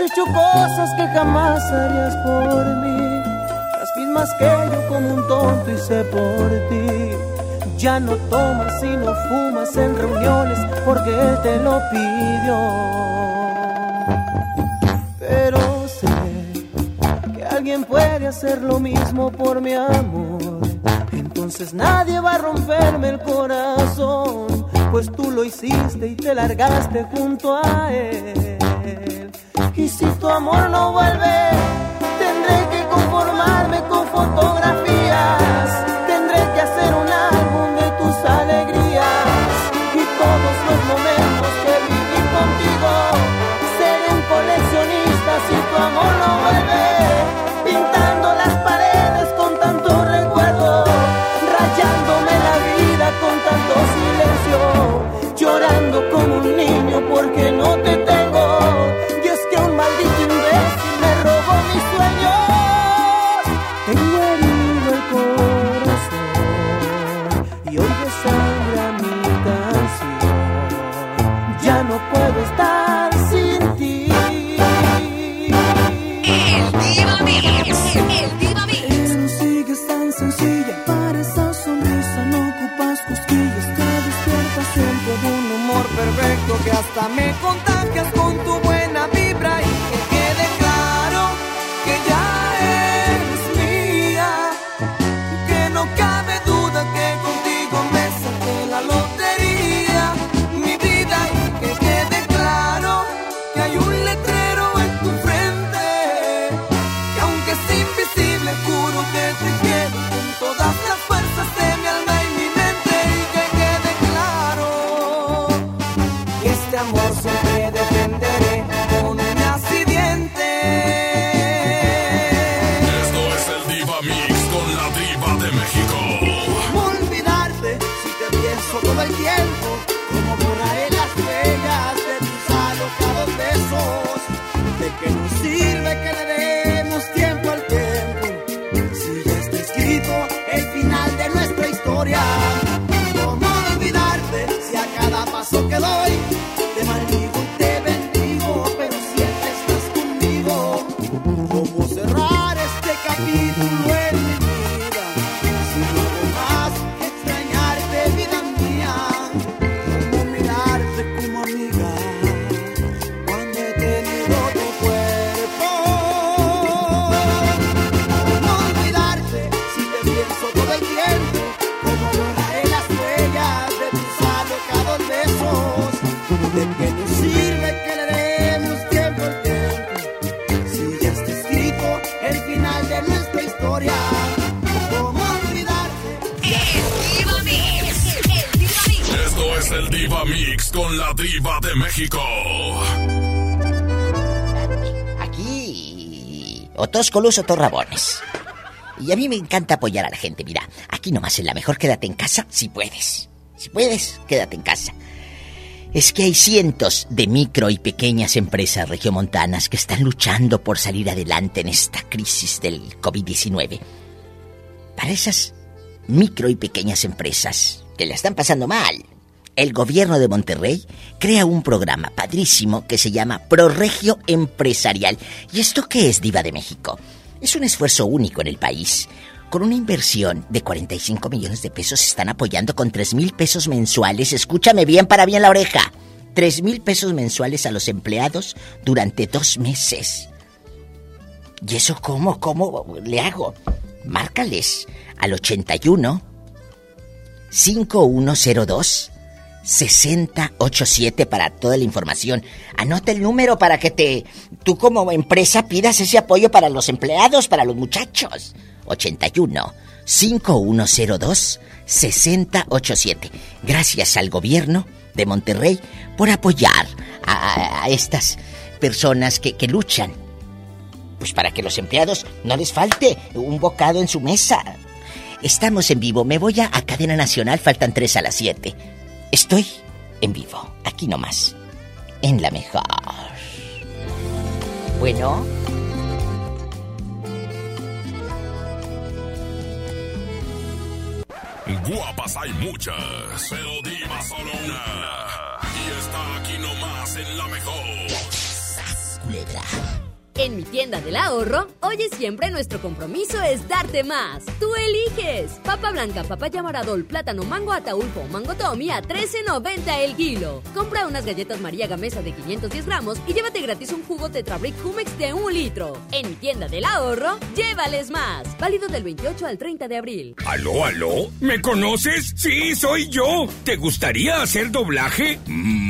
Has hecho cosas que jamás harías por mí. Las mismas que yo como un tonto hice por ti. Ya no tomas y no fumas en reuniones porque él te lo pidió. Pero sé que alguien puede hacer lo mismo por mi amor. Entonces nadie va a romperme el corazón, pues tú lo hiciste y te largaste junto a él. Y si tu amor no vuelve, tendré que conformarme con fotografías. Hasta me contagias Aquí. Otos colus, otos rabones. Y a mí me encanta apoyar a la gente. Mira, aquí nomás en la mejor quédate en casa si puedes. Si puedes, quédate en casa. Es que hay cientos de micro y pequeñas empresas regiomontanas que están luchando por salir adelante en esta crisis del COVID-19. Para esas micro y pequeñas empresas que la están pasando mal, el gobierno de Monterrey crea un programa padrísimo que se llama Proregio Empresarial. ¿Y esto qué es, Diva de México? Es un esfuerzo único en el país. Con una inversión de 45 millones de pesos están apoyando con 3 mil pesos mensuales. Escúchame bien para bien la oreja. 3 mil pesos mensuales a los empleados durante dos meses. ¿Y eso cómo? ¿Cómo le hago? Márcales al 81 5102 6087 para toda la información. Anota el número para que te tú como empresa pidas ese apoyo para los empleados, para los muchachos. 81 5102 6087. Gracias al gobierno de Monterrey por apoyar a, estas personas que, luchan. Pues para que los empleados no les falte un bocado en su mesa. Estamos en vivo. Me voy a, Cadena Nacional. Faltan tres a las 7. Estoy en vivo. Aquí nomás. En la mejor. Bueno. Guapas hay muchas, pero diva solo una. Y está aquí nomás en la mejor. culebra. En mi tienda del ahorro, hoy y siempre nuestro compromiso es darte más. Tú eliges. Papa blanca, papaya maradol, plátano, mango ataulfo, mango tommy a 13.90 el kilo. Compra unas galletas María Gamesa de 510 gramos y llévate gratis un jugo Tetrabric Humex de un litro. En mi tienda del ahorro, llévales más. Válido del 28 al 30 de abril. ¿Aló, aló? ¿Me conoces? Sí, soy yo. ¿Te gustaría hacer doblaje? Mmm,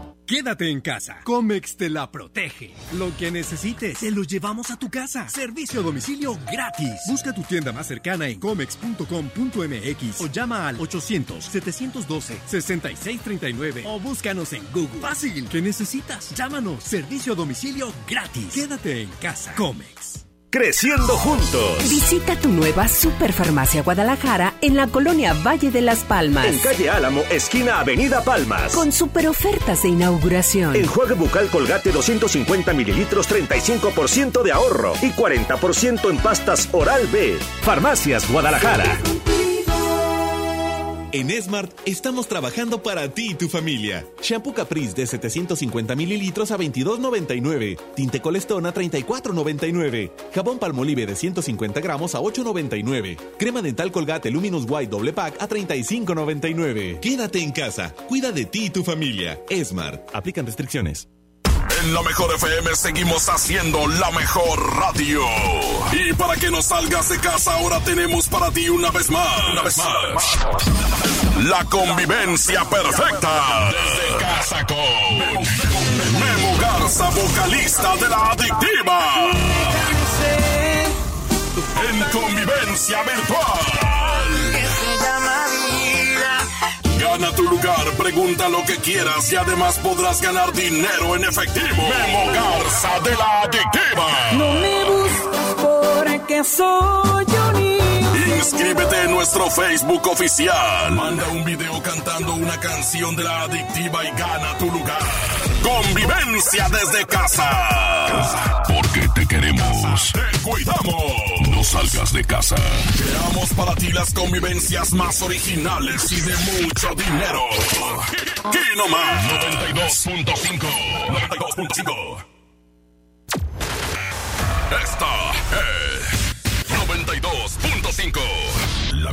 Quédate en casa. Comex te la protege. Lo que necesites, te lo llevamos a tu casa. Servicio a domicilio gratis. Busca tu tienda más cercana en comex.com.mx o llama al 800-712-6639 o búscanos en Google. Fácil. ¿Qué necesitas? Llámanos. Servicio a domicilio gratis. Quédate en casa. Comex. Creciendo juntos. Visita tu nueva Superfarmacia Guadalajara en la colonia Valle de las Palmas. En calle Álamo, esquina Avenida Palmas. Con super ofertas de inauguración. Enjuague bucal colgate 250 mililitros, 35% de ahorro y 40% en pastas Oral B. Farmacias Guadalajara. En Smart estamos trabajando para ti y tu familia. Shampoo Caprice de 750 mililitros a 22.99. Tinte Colestón a 34.99. Jabón Palmolive de 150 gramos a 8.99. Crema dental Colgate Luminous White doble pack a 35.99. Quédate en casa. Cuida de ti y tu familia. Smart. Aplican restricciones. En la mejor FM seguimos haciendo la mejor radio. Y para que no salgas de casa, ahora tenemos para ti una vez más. Una vez más. La convivencia perfecta. Desde casa con Memo Garza, vocalista de la adictiva. En convivencia virtual. Gana tu lugar, pregunta lo que quieras y además podrás ganar dinero en efectivo. Memo Garza de la Adictiva. No me busques porque soy un niño. Inscríbete en nuestro Facebook oficial. Manda un video cantando una canción de la Adictiva y gana tu lugar. Convivencia desde casa. Porque te queremos. Te cuidamos. No salgas de casa. Creamos para ti las convivencias más originales y de mucho dinero. Aquí nomás. 92.5. 92.5. Esta es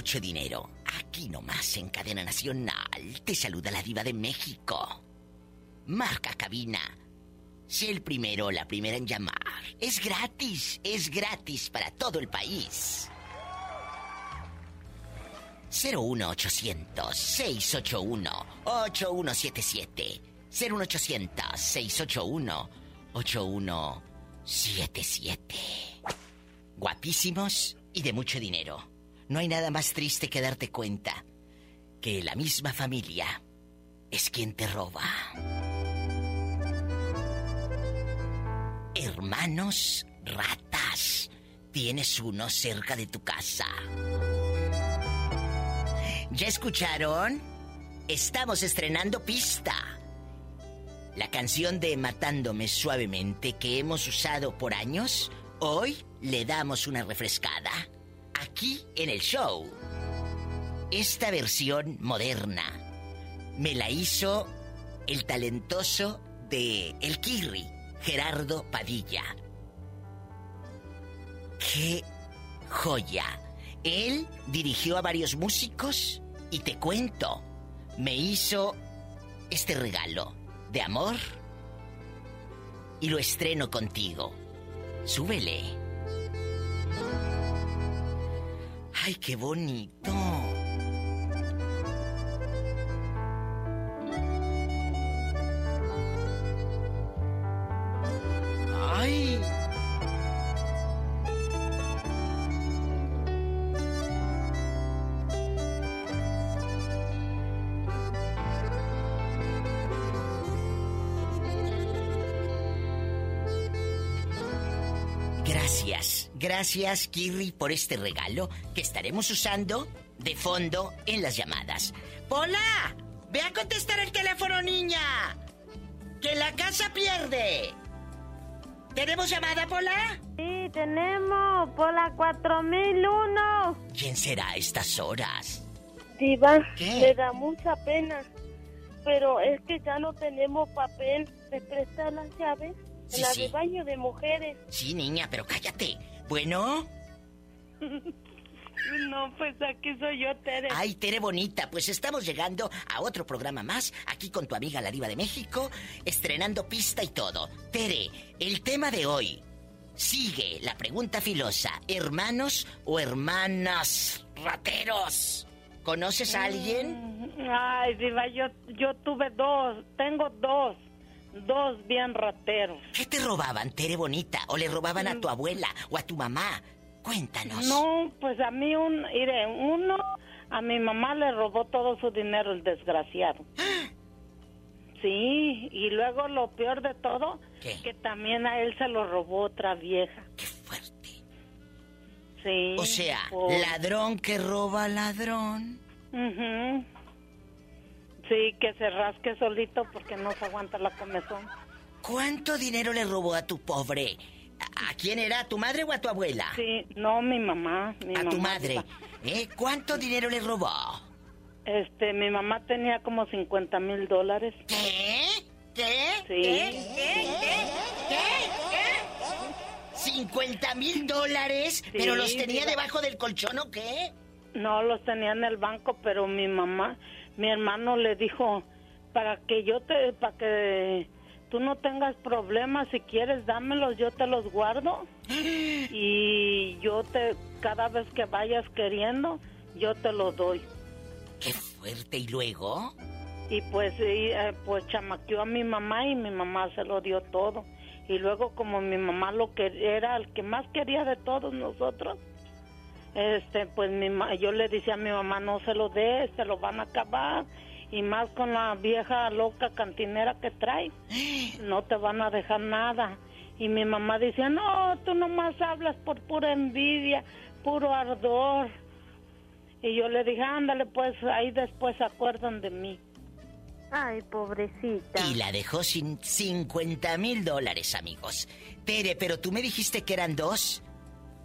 Mucho dinero. Aquí nomás en cadena nacional. Te saluda la diva de México. Marca cabina. Sé el primero la primera en llamar. Es gratis, es gratis para todo el país. 01800 681 8177 01800 681 8177 guapísimos y de mucho dinero. No hay nada más triste que darte cuenta que la misma familia es quien te roba. Hermanos ratas, tienes uno cerca de tu casa. ¿Ya escucharon? Estamos estrenando pista. La canción de Matándome suavemente que hemos usado por años, hoy le damos una refrescada. Aquí en el show. Esta versión moderna me la hizo el talentoso de El Kirri, Gerardo Padilla. ¡Qué joya! Él dirigió a varios músicos y te cuento, me hizo este regalo de amor y lo estreno contigo. Súbele. ¡Ay, qué bonito! ¡Ay! Gracias, Kirri por este regalo que estaremos usando de fondo en las llamadas. ¡Pola! ¡Ve a contestar el teléfono, niña! ¡Que la casa pierde! ¿Tenemos llamada, Pola? Sí, tenemos Pola 4001. ¿Quién será a estas horas? Diva, ¿Qué? me da mucha pena. Pero es que ya no tenemos papel. ¿Me prestas las llaves? Sí, en la sí. de baño de mujeres. Sí, niña, pero cállate. Bueno. no, pues aquí soy yo, Tere. Ay, Tere Bonita, pues estamos llegando a otro programa más, aquí con tu amiga la Diva de México, estrenando pista y todo. Tere, el tema de hoy. Sigue la pregunta filosa. ¿Hermanos o hermanas rateros? ¿Conoces a alguien? Mm, Ay, Diva, yo, yo tuve dos. Tengo dos. Dos bien rateros. ¿Qué te robaban, Tere Bonita? ¿O le robaban a tu abuela o a tu mamá? Cuéntanos. No, pues a mí un, mire, uno, a mi mamá le robó todo su dinero el desgraciado. Sí, y luego lo peor de todo, que también a él se lo robó otra vieja. Qué fuerte. Sí. O sea, por- ladrón que roba ladrón. Sí, que se rasque solito porque no se aguanta la comezón. ¿Cuánto dinero le robó a tu pobre? ¿A, a quién era? ¿A tu madre o a tu abuela? Sí, no, mi mamá. Mi a tu madre. ¿Eh? ¿Cuánto dinero le robó? Este, mi mamá tenía como 50 mil dólares. ¿Qué? ¿Qué? Sí. ¿50 mil dólares? Sí, ¿Pero los tenía debajo del colchón o qué? No los tenía en el banco, pero mi mamá, mi hermano le dijo, para que yo te, para que tú no tengas problemas, si quieres dámelos, yo te los guardo. y yo te, cada vez que vayas queriendo, yo te los doy. ¡Qué fuerte! ¿Y luego? Y pues, y, eh, pues chamaqueó a mi mamá y mi mamá se lo dio todo. Y luego como mi mamá lo que era el que más quería de todos nosotros, este, pues mi ma- yo le decía a mi mamá no se lo dé, se lo van a acabar. Y más con la vieja loca cantinera que trae, no te van a dejar nada. Y mi mamá decía, no, tú nomás hablas por pura envidia, puro ardor. Y yo le dije, ándale, pues ahí después se acuerdan de mí. Ay, pobrecita. Y la dejó sin 50 mil dólares, amigos. Tere, pero tú me dijiste que eran dos.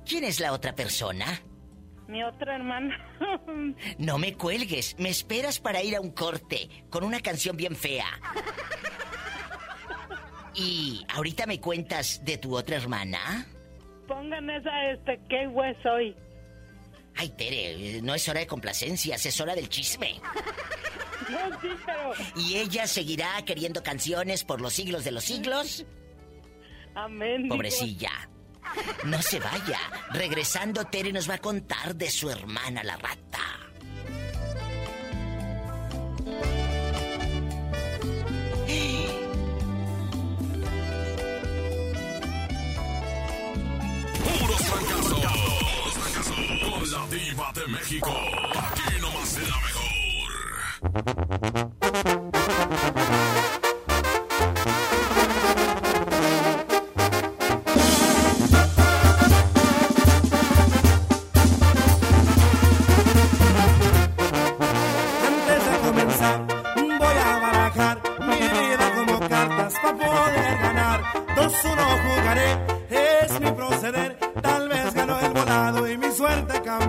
¿Quién es la otra persona? Mi otra hermana. No me cuelgues, me esperas para ir a un corte con una canción bien fea. Y ahorita me cuentas de tu otra hermana. Pongan esa, este, qué güey soy. Ay, Tere, no es hora de complacencias, es hora del chisme. No, sí, pero. ¿Y ella seguirá queriendo canciones por los siglos de los siglos? Amén. Pobrecilla. No se vaya. Regresando, Tere nos va a contar de su hermana la rata. Puros trancazos. Con la diva de México. Aquí nomás en la mejor.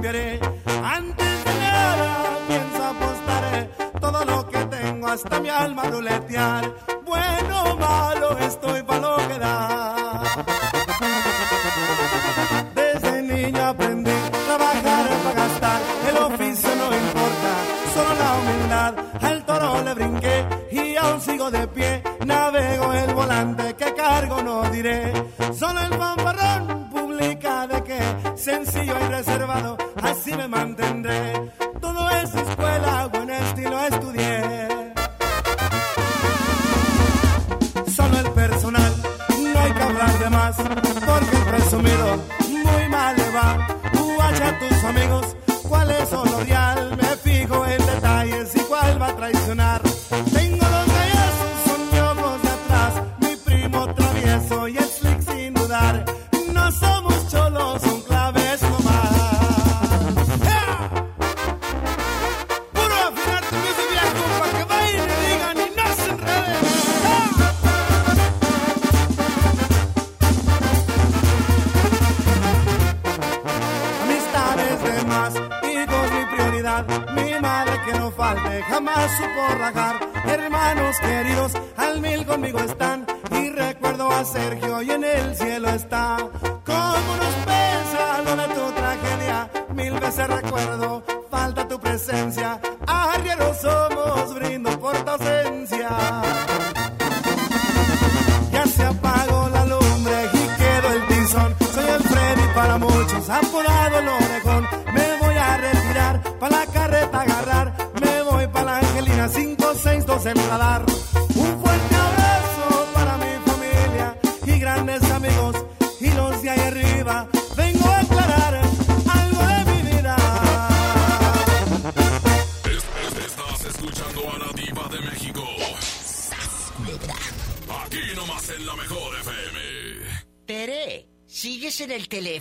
Cambiaré. Antes de nada, pienso apostaré todo lo que tengo hasta mi alma ruletear. Bueno malo, estoy para lo que da.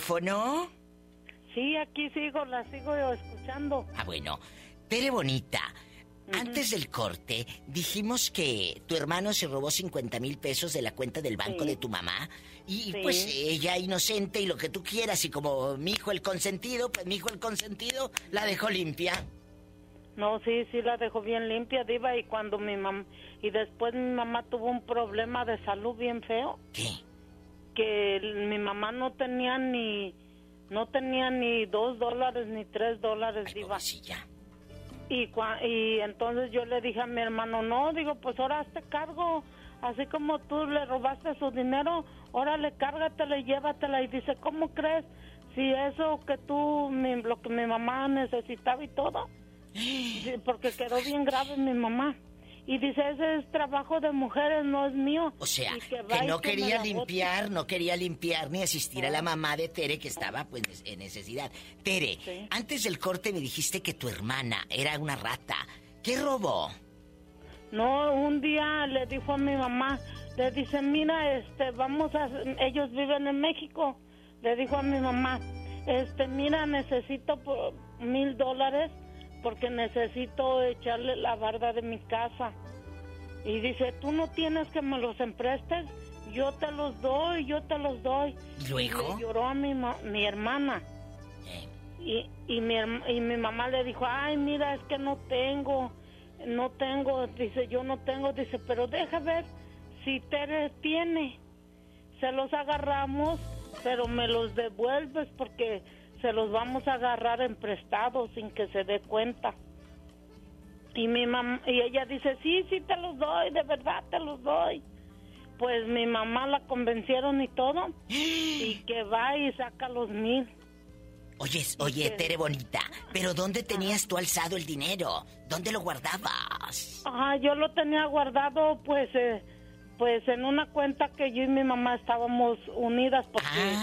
Teléfono? Sí, aquí sigo, la sigo yo escuchando. Ah, bueno. Tere Bonita, antes del corte dijimos que tu hermano se robó 50 mil pesos de la cuenta del banco Sí. de tu mamá. Y Sí. pues ella inocente y lo que tú quieras. Y como mi hijo el consentido, pues mi hijo el consentido la dejó limpia. No, sí, sí la dejó bien limpia, diva, y cuando mi mamá... Y después mi mamá tuvo un problema de salud bien feo. ¿Qué? Que mi mamá no tenía ni... No tenía ni dos dólares ni tres dólares, diva. Y, cua- y entonces yo le dije a mi hermano, no, digo, pues ahora hazte cargo. Así como tú le robaste su dinero, órale, cárgatela y llévatela. Y dice, ¿cómo crees? Si eso que tú, mi- lo que mi mamá necesitaba y todo. Porque quedó bien grave mi mamá. Y dice, ese es trabajo de mujeres, no es mío. O sea, que no quería limpiar, no quería limpiar ni asistir a la mamá de Tere que estaba pues en necesidad. Tere, antes del corte me dijiste que tu hermana era una rata. ¿Qué robó? No, un día le dijo a mi mamá, le dice, mira, este, vamos a, ellos viven en México. Le dijo a mi mamá, este, mira, necesito por mil dólares porque necesito echarle la barda de mi casa. Y dice, tú no tienes que me los emprestes, yo te los doy, yo te los doy. ¿Y le lloró a mi, ma- mi hermana. Y, y, mi, y mi mamá le dijo, ay, mira, es que no tengo, no tengo, dice, yo no tengo, dice, pero deja ver si Tere tiene. Se los agarramos, pero me los devuelves porque se los vamos a agarrar en prestado sin que se dé cuenta. Y mi mamá, y ella dice, sí, sí te los doy, de verdad te los doy. Pues mi mamá la convencieron y todo, y que va y saca los mil. Oye, oye? Tere bonita, pero ¿dónde tenías tú alzado el dinero? ¿Dónde lo guardabas? Ah, yo lo tenía guardado, pues, eh, pues en una cuenta que yo y mi mamá estábamos unidas porque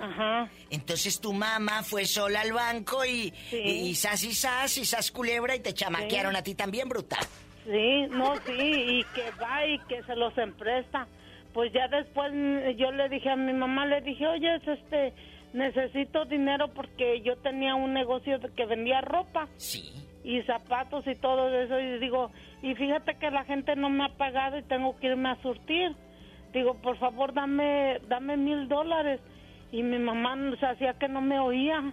Ajá. Entonces tu mamá fue sola al banco y, Sí. y, y sas y sas y sas culebra y te chamaquearon a ti también, bruta. Sí, no, sí, y que va y que se los empresta. Pues ya después yo le dije a mi mamá, le dije, oye, es este, necesito dinero porque yo tenía un negocio que vendía ropa. Sí. Y zapatos y todo eso. Y digo, y fíjate que la gente no me ha pagado y tengo que irme a surtir. Digo, por favor, dame, dame mil dólares. Y mi mamá se hacía que no me oía.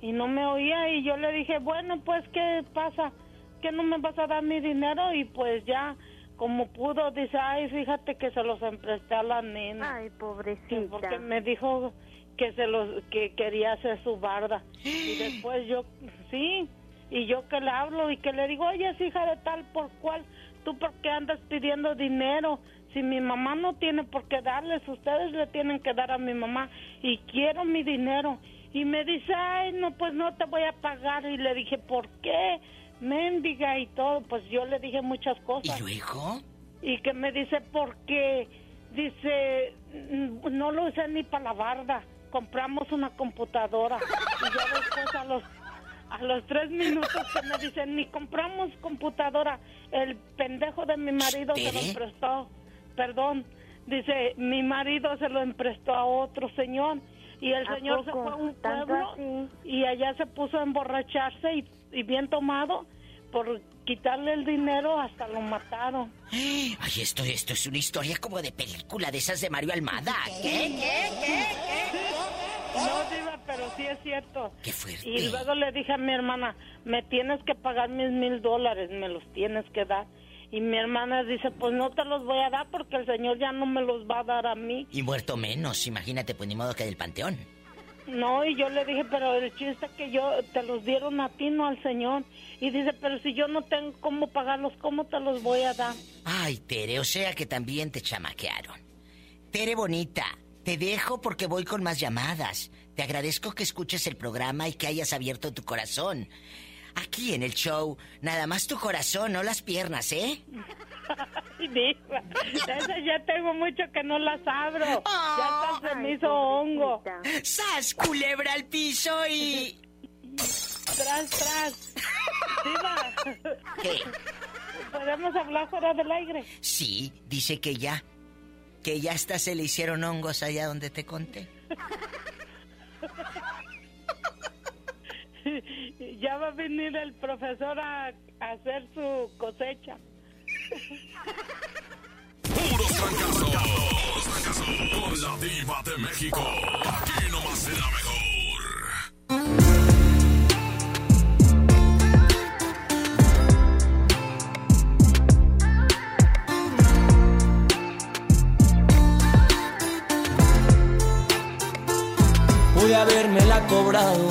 Y no me oía y yo le dije, bueno, pues, ¿qué pasa? ¿Que no me vas a dar mi dinero? Y pues ya, como pudo, dice, ay, fíjate que se los empresté a la nena. Ay, pobrecita. Sí, porque me dijo que se los que quería hacer su barda y después yo sí y yo que le hablo y que le digo oye es hija de tal por cual tú por qué andas pidiendo dinero si mi mamá no tiene por qué darles ustedes le tienen que dar a mi mamá. Y quiero mi dinero. Y me dice ay no pues no te voy a pagar y le dije por qué mendiga y todo pues yo le dije muchas cosas. ¿Y luego? y que me dice porque dice "Mm, no lo usé ni para la barda. Compramos una computadora y ya después a los a los tres minutos que me dicen ni compramos computadora el pendejo de mi marido se lo ¿Tere? Perdón dice mi marido se lo emprestó a otro señor y el ¿A señor se poco? fue a un ¿Tanto pueblo y allá se puso a emborracharse y, y bien tomado por quitarle el dinero hasta lo mataron Ay, esto, esto es una historia como de película de esas de Mario Almada. ¿Qué? No, Diva, pero sí es cierto. Qué fuerte. Y luego le dije a mi hermana, me tienes que pagar mis mil dólares, me los tienes que dar. Y mi hermana dice, pues no te los voy a dar porque el señor ya no me los va a dar a mí. Y muerto menos, imagínate, pues ni modo que del panteón. No, y yo le dije, pero el chiste es que yo te los dieron a ti, no al señor. Y dice, pero si yo no tengo cómo pagarlos, ¿cómo te los voy a dar? Ay, Tere, o sea que también te chamaquearon. Tere bonita, te dejo porque voy con más llamadas. Te agradezco que escuches el programa y que hayas abierto tu corazón. Aquí en el show, nada más tu corazón, no las piernas, ¿eh? Diva, ya tengo mucho que no las abro. ya hasta se me hizo hongo. ¡Sas, culebra al piso y... Tras, tras. Diva. ¿Qué? ¿Podemos hablar fuera del aire? Sí, dice que ya. Que ya hasta se le hicieron hongos allá donde te conté. ya va a venir el profesor a, a hacer su cosecha. Puros fracasos. Con la diva de México. Aquí nomás será mejor. Pude habérmela cobrado,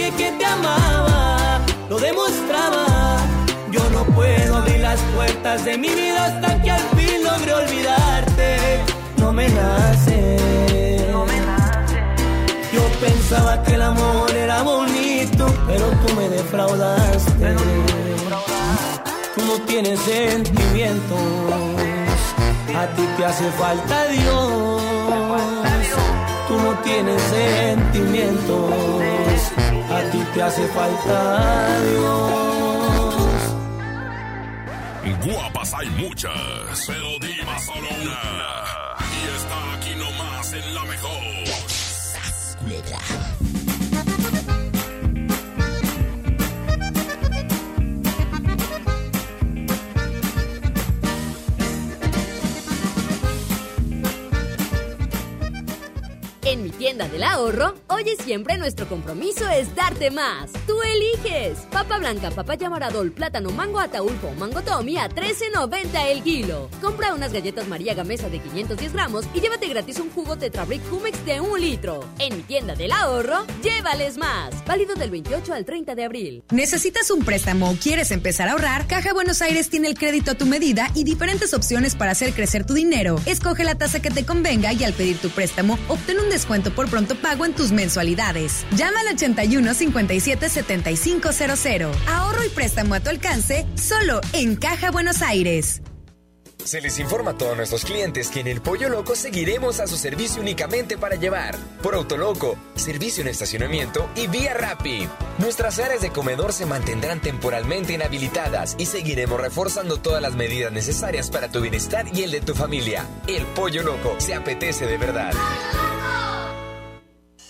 dije que te amaba, lo demostraba. Yo no puedo abrir las puertas de mi vida hasta que al fin logre olvidarte. No me nace. No me nace. Yo pensaba que el amor era bonito, pero tú me defraudaste. Tú no tienes sentimientos. A ti te hace falta Dios. Tú no tienes sentimientos. Te hace falta Dios. Guapas hay muchas, pero diva solo una. Tienda del ahorro, hoy y siempre nuestro compromiso es darte más. Tú eliges. Papa blanca, papaya moradol, plátano, mango ataulfo mango tommy a 13.90 el kilo. Compra unas galletas María Gamesa de 510 gramos y llévate gratis un jugo Tetrabric Humex de un litro. En mi tienda del ahorro, llévales más. Válido del 28 al 30 de abril. ¿Necesitas un préstamo o quieres empezar a ahorrar? Caja Buenos Aires tiene el crédito a tu medida y diferentes opciones para hacer crecer tu dinero. Escoge la tasa que te convenga y al pedir tu préstamo, obtén un descuento por pronto pago en tus mensualidades. Llama al 81 57 7500. Ahorro y préstamo a tu alcance solo en Caja Buenos Aires. Se les informa a todos nuestros clientes que en el Pollo Loco seguiremos a su servicio únicamente para llevar. Por Autoloco, servicio en estacionamiento y vía Rappi. Nuestras áreas de comedor se mantendrán temporalmente inhabilitadas y seguiremos reforzando todas las medidas necesarias para tu bienestar y el de tu familia. El Pollo Loco se apetece de verdad.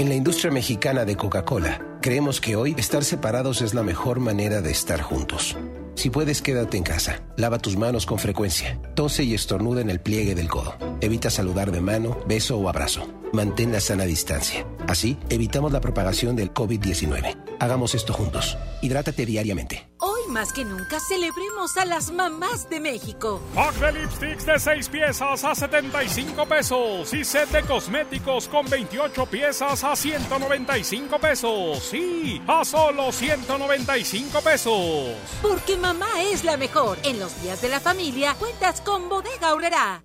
En la industria mexicana de Coca-Cola, creemos que hoy estar separados es la mejor manera de estar juntos. Si puedes, quédate en casa. Lava tus manos con frecuencia. Tose y estornuda en el pliegue del codo. Evita saludar de mano, beso o abrazo. Mantén la sana distancia. Así, evitamos la propagación del COVID-19. Hagamos esto juntos. Hidrátate diariamente. Más que nunca celebremos a las mamás de México. Pack de lipsticks de 6 piezas a 75 pesos y set de cosméticos con 28 piezas a 195 pesos. Sí, a solo 195 pesos. Porque mamá es la mejor. En los días de la familia cuentas con Bodega Aurrera.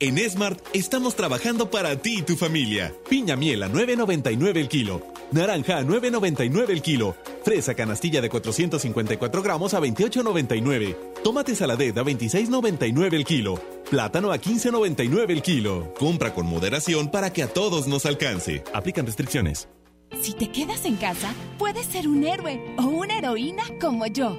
En Smart estamos trabajando para ti y tu familia. Piña miel a 9.99 el kilo. Naranja a 9.99 el kilo. Fresa canastilla de 454 gramos a 28.99. Tomate saladet a 26.99 el kilo. Plátano a 15.99 el kilo. Compra con moderación para que a todos nos alcance. Aplican restricciones. Si te quedas en casa, puedes ser un héroe o una heroína como yo.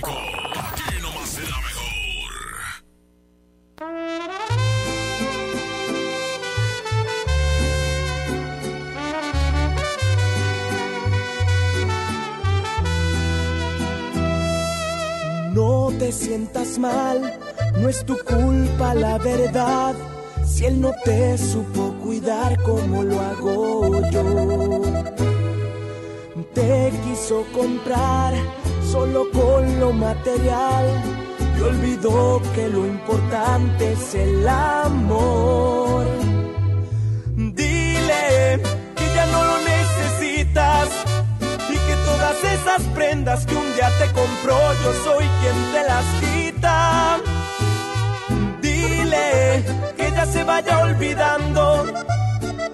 Será mejor. No te sientas mal, no es tu culpa la verdad, si él no te supo cuidar como lo hago yo. Te quiso comprar solo con lo material y olvidó que lo importante es el amor. Dile que ya no lo necesitas y que todas esas prendas que un día te compró yo soy quien te las quita. Dile que ya se vaya olvidando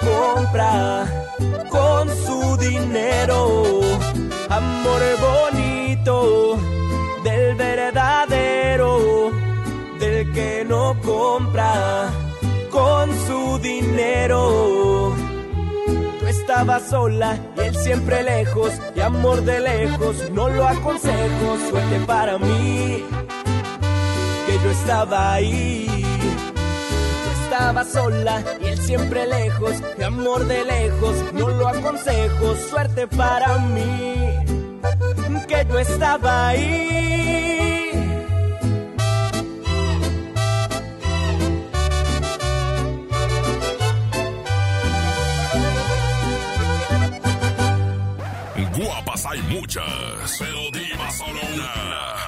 compra con su dinero. Amor bonito del verdadero, del que no compra con su dinero. Tú estabas sola y él siempre lejos, y amor de lejos, no lo aconsejo, suerte para mí, que yo estaba ahí. Tú estabas sola y él siempre lejos, y amor de lejos, no lo aconsejo, suerte para mí, que yo estaba ahí. Guapas hay muchas, pero diva solo una.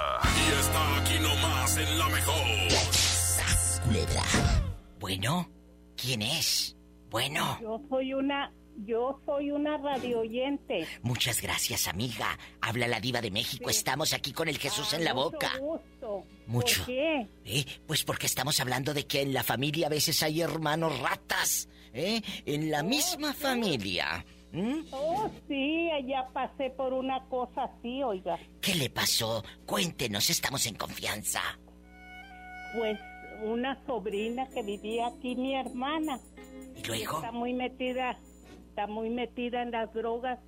Bueno, ¿quién es? Bueno, Yo soy una, yo soy una radio oyente. muchas gracias, amiga. Habla la diva de México. Estamos aquí con el Jesús en la boca. Ah, gusto. Mucho. ¿Por qué? ¿Eh? Pues porque estamos hablando de que en la familia a veces hay hermanos ratas, ¿eh? En la misma familia. ¿Mm? Oh, sí, ya pasé por una cosa así, oiga. ¿Qué le pasó? Cuéntenos, estamos en confianza. Pues una sobrina que vivía aquí, mi hermana. ¿Y luego? Está muy metida, está muy metida en las drogas.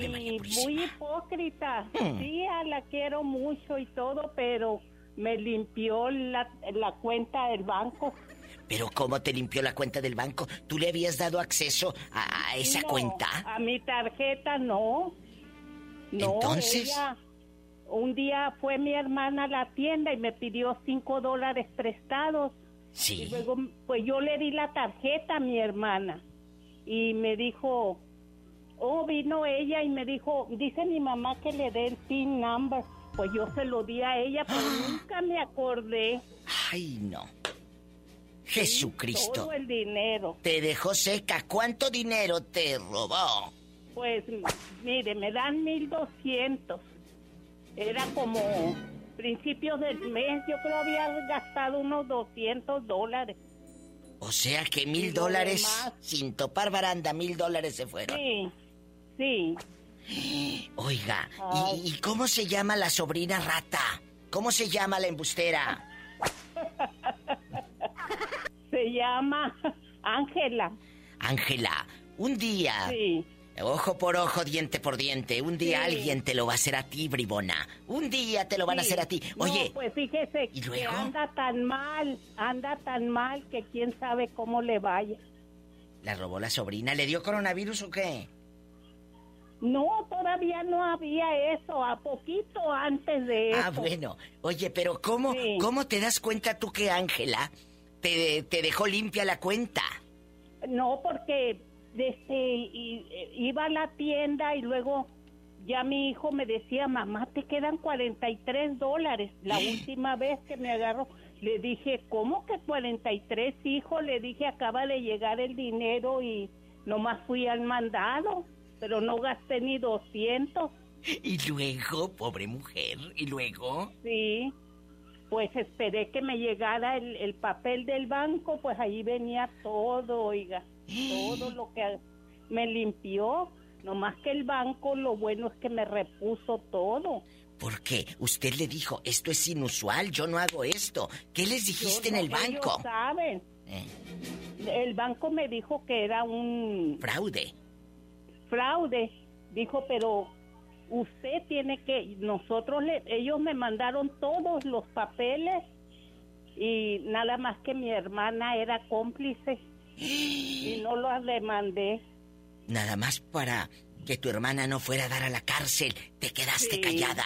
y muy hipócrita. Hmm. Sí, a la quiero mucho y todo, pero me limpió la, la cuenta del banco. Pero ¿cómo te limpió la cuenta del banco? ¿Tú le habías dado acceso a, a esa No, cuenta? A mi tarjeta no. No, Entonces. ella- un día fue mi hermana a la tienda y me pidió cinco dólares prestados. Sí. Y luego, pues yo le di la tarjeta a mi hermana y me dijo, oh, vino ella y me dijo, dice mi mamá que le dé el PIN number. Pues yo se lo di a ella, pero nunca me acordé. Ay, no. Jesucristo. Todo el dinero. Te dejó seca. ¿Cuánto dinero te robó? Pues mire, me dan 1200. Era como principios del mes, yo creo había gastado unos 200 dólares. O sea que mil dólares, sin topar baranda, mil dólares se fueron. Sí, sí. Oiga. ¿y, y cómo se llama la sobrina rata? ¿Cómo se llama la embustera? Se llama Ángela. Ángela, un día Sí. Ojo por ojo, diente por diente. Un día Sí. alguien te lo va a hacer a ti, bribona. Un día te lo van a hacer a ti. No, Oye, pues fíjese ¿y que anda tan mal, anda tan mal que quién sabe cómo le vaya. la robó la sobrina. ¿Le dio coronavirus o qué? No, todavía no había eso, a poquito antes de eso. Ah, bueno. Oye, pero ¿cómo, ¿cómo te das cuenta tú que Ángela te, te dejó limpia la cuenta? No, porque desde y- eh, iba a la tienda y luego ya mi hijo me decía, mamá, te quedan 43 dólares. La última vez que me agarró, le dije, ¿cómo que 43, hijo? Le dije, acaba de llegar el dinero y nomás fui al mandado, pero no gasté ni 200. Y luego, pobre mujer, y luego... Sí, pues esperé que me llegara el, el papel del banco, pues ahí venía todo, oiga, todo lo que me limpió. Nomás que el banco, lo bueno es que me repuso todo. ¿Por qué? Usted le dijo, esto es inusual, yo no hago esto. ¿Qué les dijiste Yo en el banco? ellos saben. Eh, El banco me dijo que era un fraude. fraude. Dijo, pero usted tiene que, nosotros, le, ellos me mandaron todos los papeles y nada más que mi hermana era cómplice y no lo demandé. Nada más para que tu hermana no fuera a dar a la cárcel. Te quedaste Sí. callada.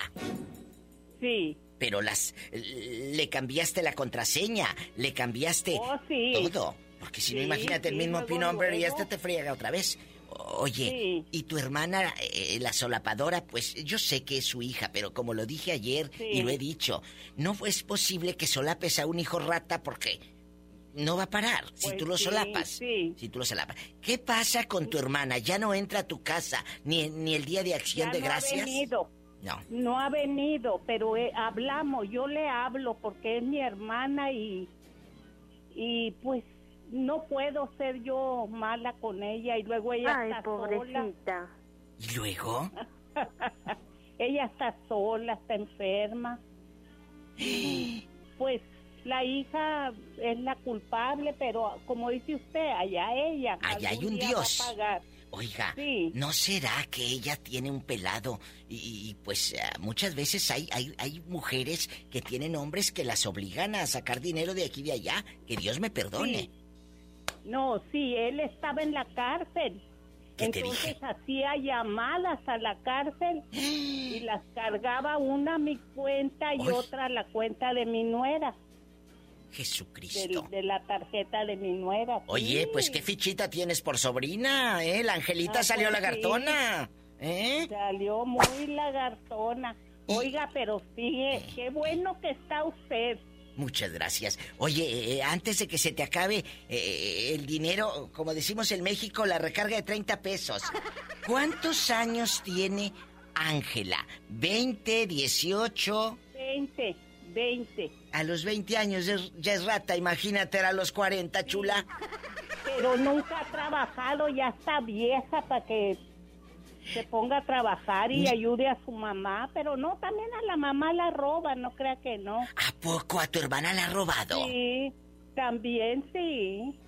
Sí. Pero las... Le cambiaste la contraseña, le cambiaste Oh, sí. todo. Porque si no, imagínate el mismo pin number y luego. este te friega otra vez. Oye, y tu hermana, eh, la solapadora, pues yo sé que es su hija, pero como lo dije ayer y lo he dicho, no es posible que solapes a un hijo rata porque no va a parar si Pues tú lo sí, solapas. sí. Si tú lo solapas. ¿Qué pasa con tu hermana? ¿Ya no entra a tu casa ni, ni el día de acción Ya de no ha gracias? venido. No. No ha venido, pero eh, hablamos, yo le hablo porque es mi hermana y, y pues no puedo ser yo mala con ella y luego ella Ay, está pobrecita. ¿Y luego? sola. ella está sola, está enferma. Pues la hija es la culpable, pero como dice usted, allá ella. Allá hay un Dios. Va a pagar. Oiga, Sí. ¿no será que ella tiene un pelado? Y, y, pues eh, muchas veces hay, hay, hay mujeres que tienen hombres que las obligan a sacar dinero de aquí y de allá. Que Dios me perdone. Sí. No, sí, él estaba en la cárcel. ¿Qué te Entonces hacía llamadas a la cárcel y las cargaba una a mi cuenta y otra a la cuenta de mi nuera, Jesucristo. del- de, la tarjeta de mi nuera. Oye, pues qué fichita tienes por sobrina, ¿eh? La Angelita Ah, salió pues, lagartona. ¿Eh? Salió muy lagartona. Oiga, pero sigue, qué bueno que está usted. Muchas gracias. Oye, eh, antes de que se te acabe eh, el dinero, como decimos en México, la recarga de 30 pesos. ¿Cuántos años tiene Ángela? ¿20, 18? 20, 20. A los 20 años ya es- ya es rata, imagínate, era a los 40, chula. Pero nunca ha trabajado, ya está vieja para que se ponga a trabajar y ayude a su mamá, pero no, también a la mamá la roba, no crea que no. ¿A poco a tu hermana la ha robado? Sí, también sí.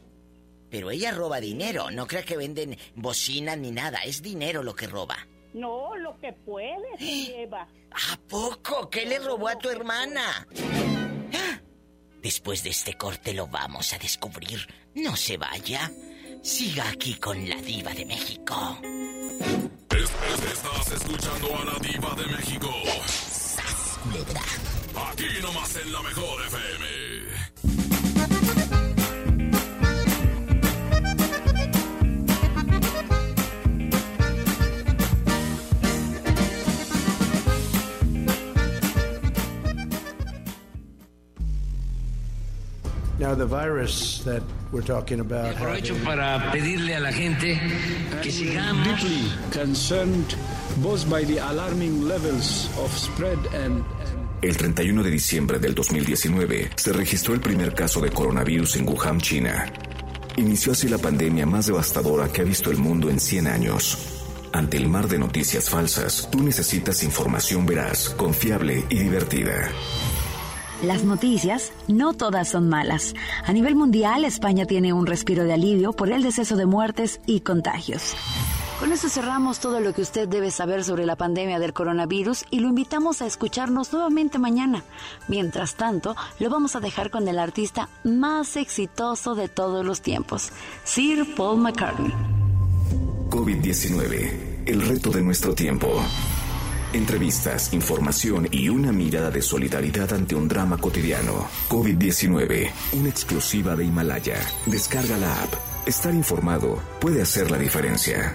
Pero ella roba dinero, no crea que venden bocinas ni nada, es dinero lo que roba. No, lo que puede se lleva. ¿A poco? ¿Qué le robó a tu hermana? Después de este corte lo vamos a descubrir. No se vaya. Siga aquí con la diva de México. Estás escuchando a la diva de México. Aquí nomás en la mejor FM. Aprovecho para pedirle a la gente que sigamos deeply concerned both by the alarming levels of spread and El 31 de diciembre del 2019 se registró el primer caso de coronavirus en Wuhan, China. Inició así la pandemia más devastadora que ha visto el mundo en 100 años. Ante el mar de noticias falsas, tú necesitas información veraz, confiable y divertida. Las noticias no todas son malas. A nivel mundial, España tiene un respiro de alivio por el deceso de muertes y contagios. Con eso cerramos todo lo que usted debe saber sobre la pandemia del coronavirus y lo invitamos a escucharnos nuevamente mañana. Mientras tanto, lo vamos a dejar con el artista más exitoso de todos los tiempos, Sir Paul McCartney. COVID-19, el reto de nuestro tiempo. Entrevistas, información y una mirada de solidaridad ante un drama cotidiano. COVID-19, una exclusiva de Himalaya. Descarga la app. Estar informado puede hacer la diferencia.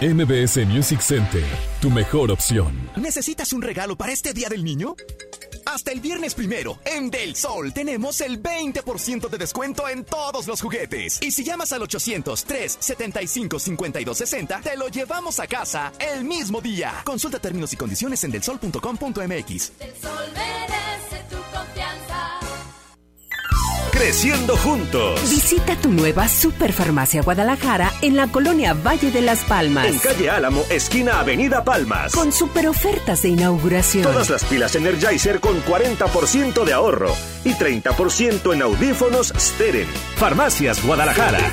MBS Music Center, tu mejor opción. ¿Necesitas un regalo para este Día del Niño? Hasta el viernes primero, en Del Sol, tenemos el 20% de descuento en todos los juguetes. Y si llamas al 800-375-5260, te lo llevamos a casa el mismo día. Consulta términos y condiciones en delsol.com.mx. El sol merece tu confianza. Creciendo juntos. Visita tu nueva Superfarmacia Guadalajara en la colonia Valle de las Palmas. En calle Álamo, esquina Avenida Palmas. Con super ofertas de inauguración. Todas las pilas Energizer con 40% de ahorro y 30% en audífonos Steren. Farmacias Guadalajara.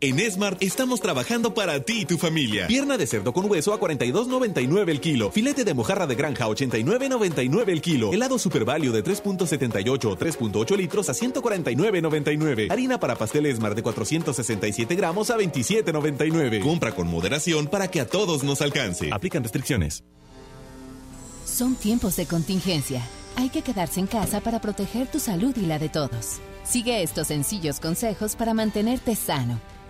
En Smart estamos trabajando para ti y tu familia. Pierna de cerdo con hueso a 42.99 el kilo. Filete de mojarra de granja a 89.99 el kilo. Helado Super Value de 3.78 o 3.8 litros a 149.99. Harina para pastel Smart de 467 gramos a 27.99. Compra con moderación para que a todos nos alcance. Aplican restricciones. Son tiempos de contingencia. Hay que quedarse en casa para proteger tu salud y la de todos. Sigue estos sencillos consejos para mantenerte sano.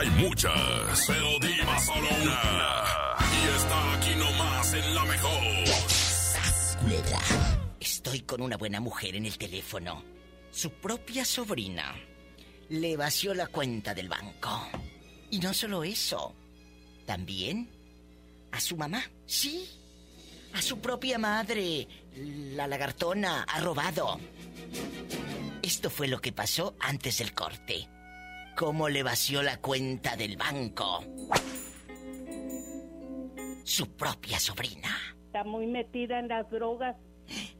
Hay muchas, pero diva solo una. Y está aquí nomás en la mejor. Estoy con una buena mujer en el teléfono. Su propia sobrina le vació la cuenta del banco. Y no solo eso, también a su mamá, sí, a su propia madre, la lagartona, ha robado. Esto fue lo que pasó antes del corte. ¿Cómo le vació la cuenta del banco? Su propia sobrina. Está muy metida en las drogas.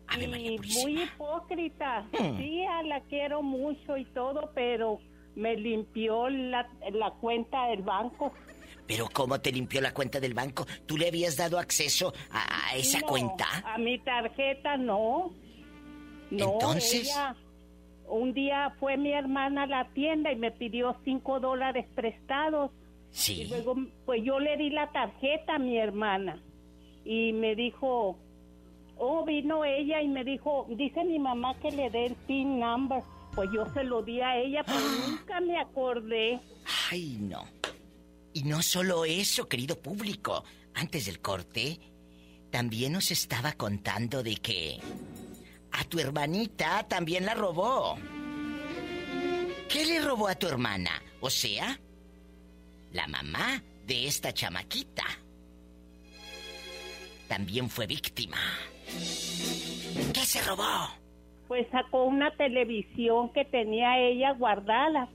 Ave y muy hipócrita. Mm. Sí, a la quiero mucho y todo, pero me limpió la, la cuenta del banco. Pero ¿cómo te limpió la cuenta del banco? ¿Tú le habías dado acceso a, a esa No, cuenta? A mi tarjeta no. No, Entonces- ella- un día fue mi hermana a la tienda y me pidió cinco dólares prestados. Sí. Y luego, pues yo le di la tarjeta a mi hermana y me dijo, oh, vino ella y me dijo, dice mi mamá que le dé el PIN number. Pues yo se lo di a ella, pero nunca me acordé. Ay, no. Y no solo eso, querido público. Antes del corte, también nos estaba contando de que a tu hermanita también la robó. ¿Qué le robó a tu hermana? O sea, la mamá de esta chamaquita también fue víctima. ¿Qué se robó? Pues sacó una televisión que tenía ella guardada.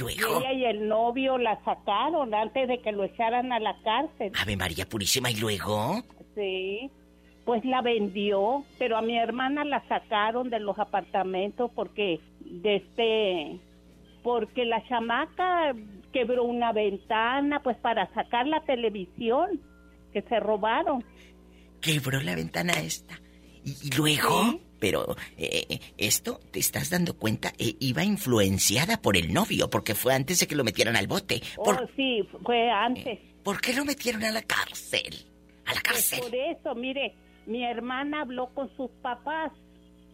Luego. ella y el novio la sacaron antes de que lo echaran a la cárcel. Ave María Purísima, ¿y luego? Sí. Pues la vendió, pero a mi hermana la sacaron de los apartamentos porque de este porque la chamaca quebró una ventana pues para sacar la televisión que se robaron. Quebró la ventana esta. ¿Y, luego? Pero eh, esto, ¿te estás dando cuenta? Eh, iba influenciada por el novio, porque fue antes de que lo metieran al bote. Oh, sí, fue antes. ¿Por qué lo metieron a la cárcel? A la Pues cárcel. por eso, mire, mi hermana habló con sus papás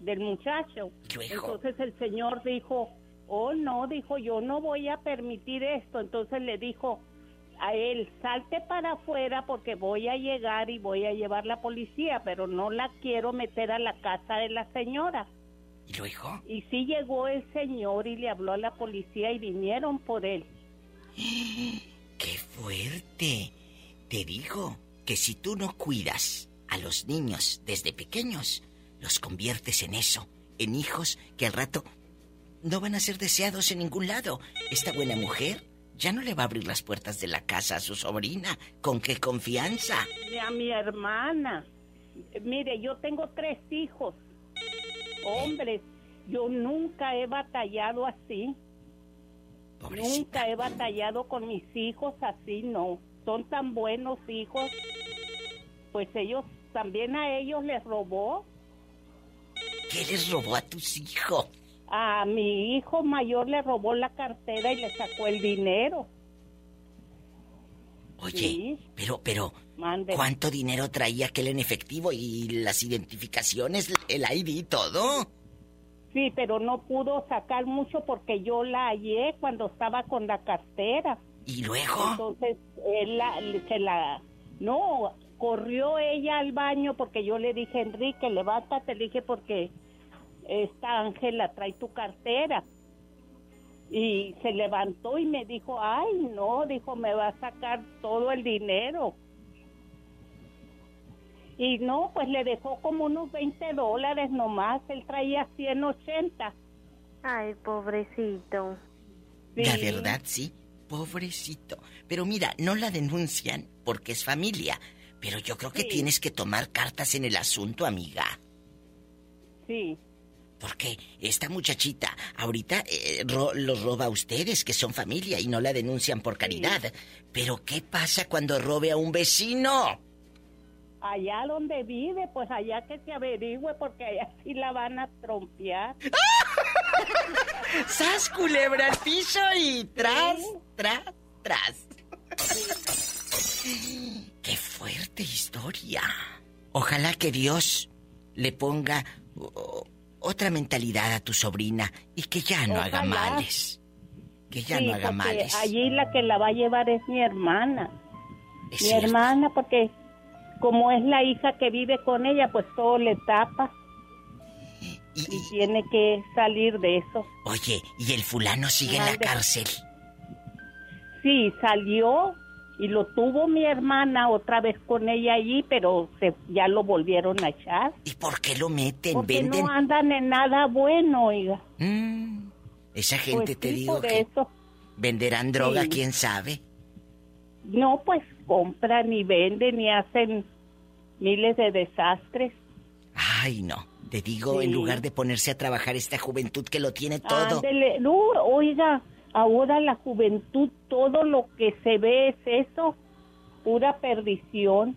del muchacho. Entonces el señor dijo, oh no, dijo, yo no voy a permitir esto. Entonces le dijo a él, salte para afuera porque voy a llegar y voy a llevar la policía, pero no la quiero meter a la casa de la señora. ¿Y luego? Y sí llegó el señor y le habló a la policía y vinieron por él. ¡Qué fuerte! Te digo que si tú no cuidas a los niños desde pequeños, los conviertes en eso, en hijos que al rato no van a ser deseados en ningún lado. Esta buena mujer ya no le va a abrir las puertas de la casa a su sobrina. ¿Con qué confianza? A mi hermana. Mire, yo tengo tres hijos, hombres. Yo nunca he batallado así. Nunca he batallado con mis hijos así, no. Son tan buenos hijos. Pues ellos, también a ellos les robó. ¿Qué les robó a tus hijos? A mi hijo mayor le robó la cartera y le sacó el dinero. Oye, pero, pero, ¿cuánto dinero traía aquel en efectivo y las identificaciones, el ID y todo? Sí, pero no pudo sacar mucho porque yo la hallé cuando estaba con la cartera. ¿Y luego? Entonces, él la, se la... No, corrió ella al baño porque yo le dije, Enrique, levántate, le dije, porque esta Ángela trae tu cartera. Y se levantó y me dijo, ay, no, dijo, me va a sacar todo el dinero. Y no, pues le dejó como unos 20 dólares nomás, él traía 180. Ay, pobrecito. La verdad, sí, pobrecito. Pero mira, no la denuncian porque es familia. Pero yo creo que tienes que tomar cartas en el asunto, amiga. Sí. Porque esta muchachita ahorita eh, ro- los roba a ustedes, que son familia, y no la denuncian por caridad. Pero ¿qué pasa cuando robe a un vecino? Allá donde vive, pues allá que se averigüe porque allá sí la van a trompear. ¡Sas, culebra al piso y tras, tras, tras! ¡Qué fuerte historia! Ojalá que Dios le ponga otra mentalidad a tu sobrina y que ya no haga males. Que ya Sí, no haga porque males. Allí la que la va a llevar es mi hermana. Es mi cierto. hermana, porque como es la hija que vive con ella, pues todo le tapa. Y, tiene que salir de eso. Oye, ¿y el fulano sigue en la cárcel? Sí, salió y lo tuvo mi hermana otra vez con ella allí, pero se, ya lo volvieron a echar. ¿Y por qué lo meten? Porque ¿Venden? no andan en nada bueno, oiga. Mm, esa gente Pues te sí, digo que eso. venderán droga, Sí. quién sabe. No, pues compran y venden y hacen miles de desastres. Ay, no. Te digo, en lugar de ponerse a trabajar esta juventud que lo tiene todo. Ándele. No, oiga, ahora la juventud, todo lo que se ve es eso, pura perdición.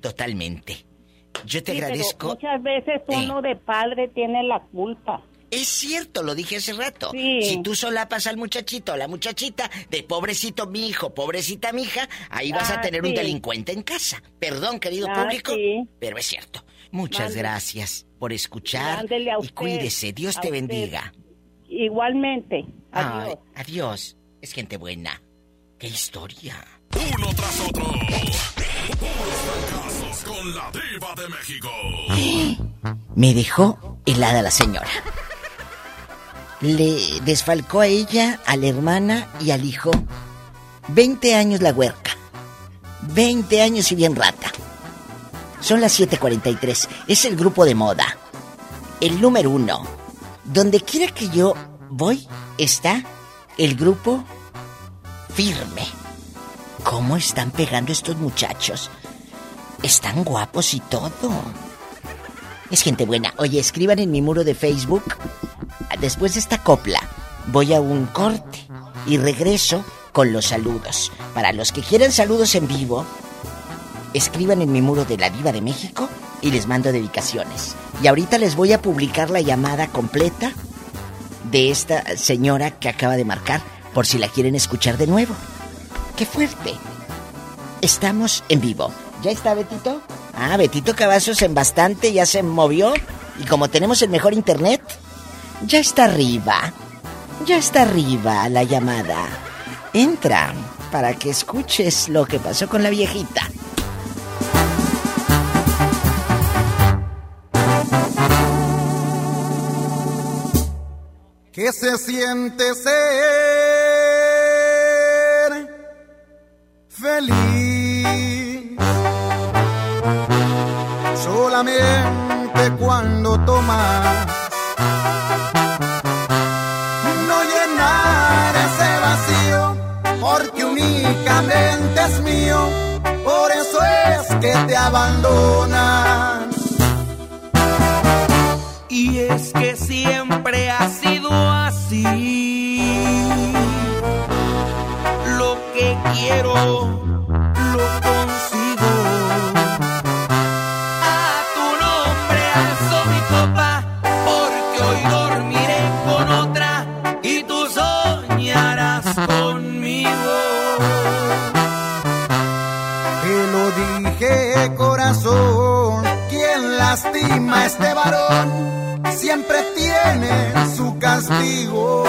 Totalmente. Yo te Sí, pero agradezco. muchas veces uno de padre tiene la culpa. Es cierto, lo dije hace rato. Sí. Si tú solapas al muchachito o la muchachita de pobrecito mi hijo, pobrecita mi hija, ahí vas a Ah, tener un delincuente en casa. Perdón, querido Ah, público, sí. pero es cierto. Muchas gracias por escuchar a y usted, cuídese. Dios te bendiga. Igualmente. Ay, Adiós. Es gente buena. ¡Qué historia! Uno tras otro. con la diva de México. Me dejó helada la señora. Le desfalcó a ella, a la hermana y al hijo 20 años la huerca. 20 años y bien rata. Son las 7:43. Es el grupo de moda. El número uno. Donde quiera que yo voy, está el grupo firme. ¿Cómo están pegando estos muchachos? Están guapos y todo. Es gente buena. Oye, escriban en mi muro de Facebook. Después de esta copla, voy a un corte y regreso con los saludos. Para los que quieran saludos en vivo, escriban en mi muro de la Diva de México y les mando dedicaciones. Y ahorita les voy a publicar la llamada completa de esta señora que acaba de marcar por si la quieren escuchar de nuevo. ¡Qué fuerte! Estamos en vivo. ¿Ya está Betito? Ah, Betito Cavazos en bastante ya se movió. Y como tenemos el mejor internet, ya está arriba. Ya está arriba la llamada. Entra para que escuches lo que pasó con la viejita. ¿Qué se siente ser feliz? Solamente cuando tomas no llenar ese vacío, porque únicamente es mío, por eso es que te abandonas. Y es que siempre ha sido así. Lo que quiero, lo consigo. A tu nombre alzo mi copa, porque hoy dormiré con otra y tú soñarás conmigo. Te lo dije, corazón, quien lastima a este varón siempre tiene su castigo.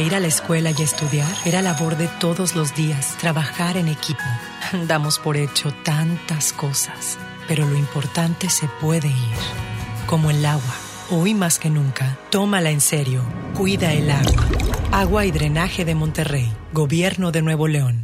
Ir a la escuela y estudiar era labor de todos los días, trabajar en equipo. Damos por hecho tantas cosas, pero lo importante se puede ir, como el agua. Hoy más que nunca, tómala en serio. Cuida el agua. Agua y drenaje de Monterrey. Gobierno de Nuevo León.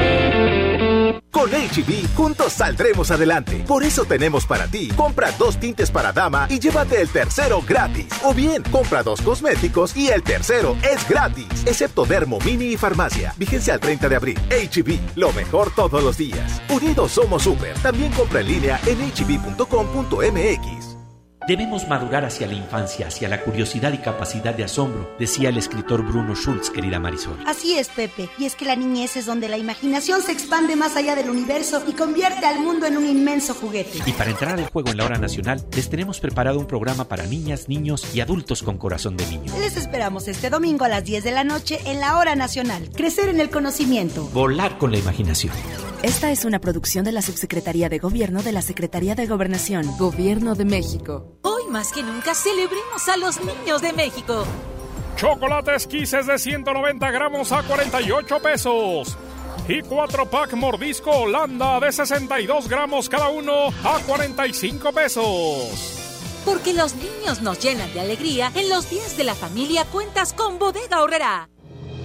HB, juntos saldremos adelante. Por eso tenemos para ti, compra dos tintes para dama y llévate el tercero gratis. O bien, compra dos cosméticos y el tercero es gratis. Excepto Dermo Mini y Farmacia. Vigencia al 30 de abril. HB, lo mejor todos los días. Unidos somos super. También compra en línea en hb.com.mx. Debemos madurar hacia la infancia, hacia la curiosidad y capacidad de asombro, decía el escritor Bruno Schulz, querida Marisol. Así es, Pepe, y es que la niñez es donde la imaginación se expande más allá del universo y convierte al mundo en un inmenso juguete. Y para entrar al juego en la hora nacional, les tenemos preparado un programa para niñas, niños y adultos con corazón de niño. Les esperamos este domingo a las 10 de la noche en la hora nacional. Crecer en el conocimiento. Volar con la imaginación. Esta es una producción de la Subsecretaría de Gobierno de la Secretaría de Gobernación, Gobierno de México. Hoy más que nunca celebremos a los niños de México. Chocolates Kisses de 190 gramos a 48 pesos. Y 4 pack mordisco Holanda de 62 gramos cada uno a 45 pesos. Porque los niños nos llenan de alegría, en los días de la familia cuentas con Bodega Horrera.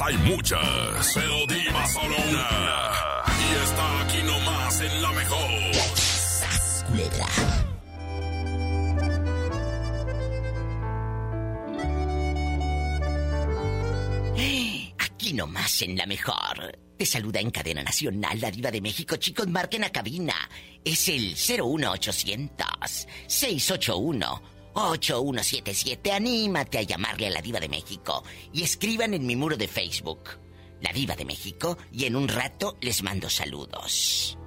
Hay muchas, pero diva solo una. Y está aquí nomás en la mejor. Aquí nomás en la mejor. Te saluda en cadena nacional la diva de México. Chicos, marquen a cabina. Es el 01800 681 8177. Anímate a llamarle a la Diva de México y escriban en mi muro de Facebook. La Diva de México y en un rato les mando saludos.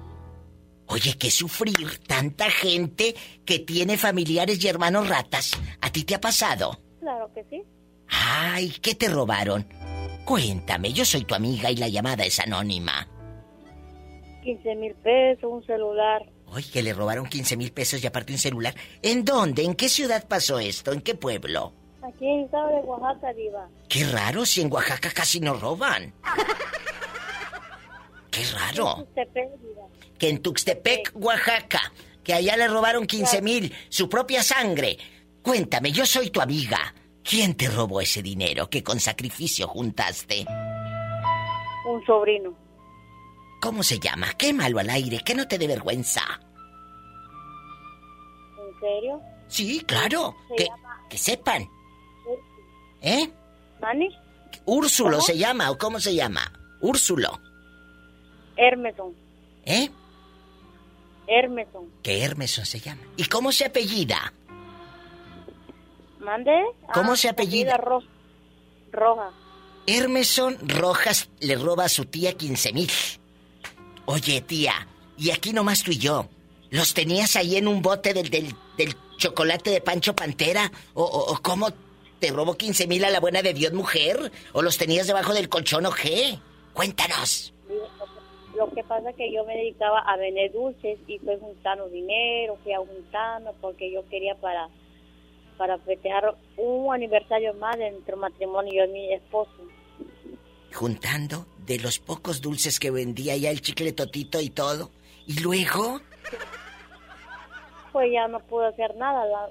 Oye, qué sufrir tanta gente que tiene familiares y hermanos ratas. ¿A ti te ha pasado? Claro que sí. Ay, ¿qué te robaron? Cuéntame, yo soy tu amiga y la llamada es anónima. 15 mil pesos, un celular. Oye, que le robaron 15 mil pesos y aparte un celular. ¿En dónde? ¿En qué ciudad pasó esto? ¿En qué pueblo? Aquí en estado de Oaxaca, Diva. Qué raro, si en Oaxaca casi no roban. Qué raro. Tuxtepec. Que en Tuxtepec, Oaxaca, que allá le robaron 15 mil, su propia sangre. Cuéntame, yo soy tu amiga. ¿Quién te robó ese dinero que con sacrificio juntaste? Un sobrino. ¿Cómo se llama? Qué malo al aire, que no te dé vergüenza. ¿En serio? Sí, claro. Se Que, llama- que sepan. ¿Eh? ¿Mani? Úrsulo ¿Cómo? se llama, ¿o cómo se llama? Úrsulo. Hermeson. ¿Eh? Hermeson. Que Hermeson se llama. ¿Y cómo se apellida? ¿Mande? ¿Cómo Ah, se apellida? Ro- Roja. Hermeson Rojas le roba a su tía 15 mil. Oye, tía, y aquí nomás tú y yo. ¿Los tenías ahí en un bote del, del, del chocolate de Pancho Pantera? ¿O, o- o cómo ¿Te robó 15 mil a la buena de Dios, mujer? ¿O los tenías debajo del colchón o qué? Cuéntanos. Lo que pasa es que yo me dedicaba a vender dulces y fui juntando dinero, fui juntando porque yo quería para para festejar un aniversario más de nuestro matrimonio yo y mi esposo. Juntando de los pocos dulces que vendía ya el chicle totito y todo. ¿Y luego? Pues ya no pude hacer nada.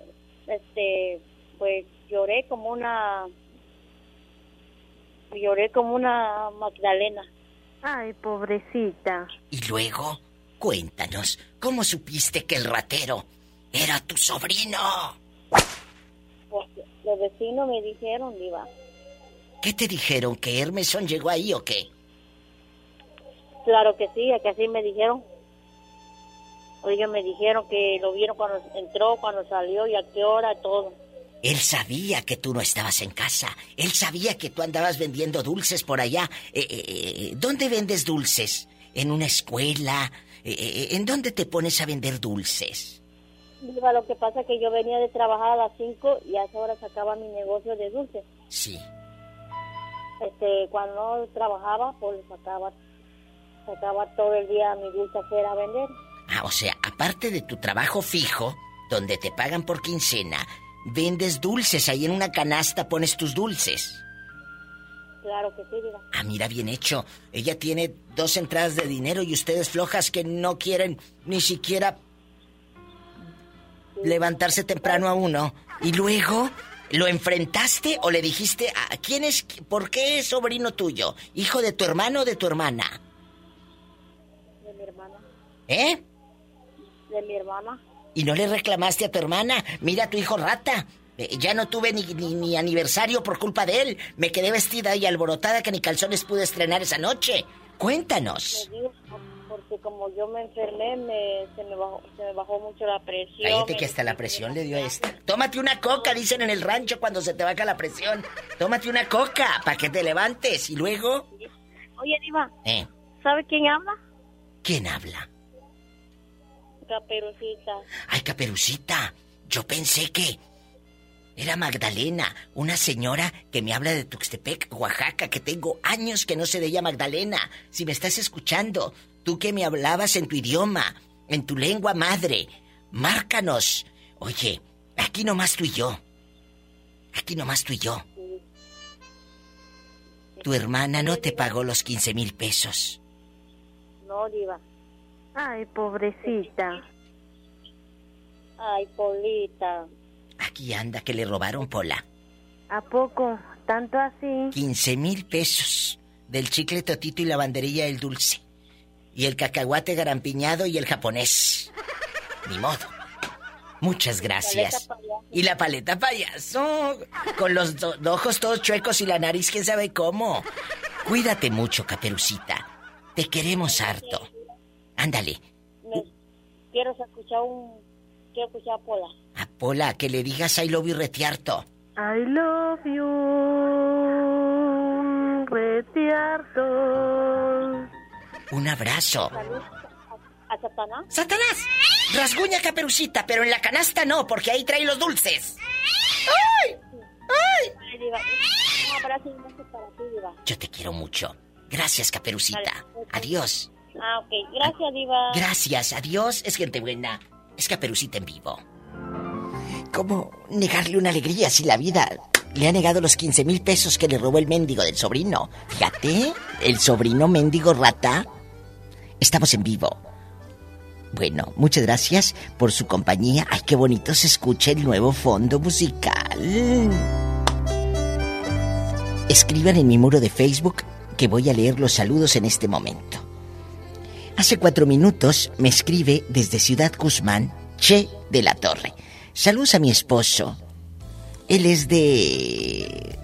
este, pues lloré como una... Lloré como una Magdalena. Ay, pobrecita. ¿Y luego? Cuéntanos, ¿cómo supiste que el ratero era tu sobrino? Pues los vecinos me dijeron, Diva. ¿Qué te dijeron? ¿Que Hermeson llegó ahí o qué? Claro que sí, que así me dijeron. Oiga, me dijeron que lo vieron cuando entró, cuando salió y a qué hora, todo. Él sabía que tú no estabas en casa. Él sabía que tú andabas vendiendo dulces por allá. Eh, eh, eh, ¿Dónde vendes dulces? ¿En una escuela? ¿En dónde te pones a vender dulces? Viva, lo que pasa es que yo venía de trabajar a las 5 y a esa hora sacaba mi negocio de dulces. Sí. Este, cuando trabajaba, pues sacaba, sacaba todo el día mi dulce a vender. Ah, o sea, aparte de tu trabajo fijo, donde te pagan por quincena, vendes dulces, ahí en una canasta pones tus dulces. Claro que sí, diga. Ah, mira, bien hecho. Ella tiene dos entradas de dinero y ustedes flojas que no quieren ni siquiera levantarse temprano a uno. Y luego, ¿lo enfrentaste o le dijiste a quién es, por qué es sobrino tuyo? ¿Hijo de tu hermano o de tu hermana? De mi hermana. ¿Eh? De mi hermana. ¿Y no le reclamaste a tu hermana? Mira a tu hijo rata. Eh, ya no tuve ni, ni, aniversario por culpa de él. Me quedé vestida y alborotada que ni calzones pude estrenar esa noche. Cuéntanos. porque como yo me enfermé, se, me bajó, mucho la presión. Cállate que hasta la presión le dio a esta. Tómate una coca, dicen en el rancho cuando se te baja la presión. Tómate una coca para que te levantes y luego... Oye, Diva. ¿Eh? ¿Sabe quién habla? ¿Quién habla? Caperucita. Ay, Caperucita. Yo pensé que era Magdalena, una señora que me habla de Tuxtepec, Oaxaca, que tengo años que no sé de ella, Magdalena. Si me estás escuchando, tú que me hablabas en tu idioma, en tu lengua madre, márcanos. Oye, aquí nomás tú y yo. Aquí nomás tú y yo. Tu hermana no te pagó los 15 mil pesos. No, Diva. Ay, pobrecita. Ay, Polita. Aquí anda que le robaron Pola. ¿A poco? ¿Tanto así? 15 mil pesos del chicle totito y la banderilla del dulce. Y el cacahuate garampiñado y el japonés. Ni modo. Muchas gracias. Y la paleta payaso. Con los ojos todos chuecos y la nariz quién sabe cómo. Cuídate mucho, Caperucita. Te queremos harto. Ándale. quiero escuchar un... Quiero escuchar a Pola. A Pola, que le digas I love you retiarto. I love you retiarto. Un abrazo. ¿A Satanás? ¡Satanás! Rasguña caperucita, pero en la canasta no, porque ahí trae los dulces. ¡Ay! ¡Ay! Un abrazo para ti, Diva. Yo te quiero mucho. Gracias, caperucita. Adiós. Ah, ok. Gracias, Diva. Gracias, adiós. Es gente buena. Es Caperucita en vivo. ¿Cómo negarle una alegría si la vida le ha negado los 15 mil pesos que le robó el mendigo del sobrino? Fíjate, el sobrino mendigo rata. Estamos en vivo. Bueno, muchas gracias por su compañía. Ay, qué bonito se escucha el nuevo fondo musical. Escriban en mi muro de Facebook que voy a leer los saludos en este momento. Hace cuatro minutos me escribe desde Ciudad Guzmán, Che de la Torre. Saludos a mi esposo. Él es de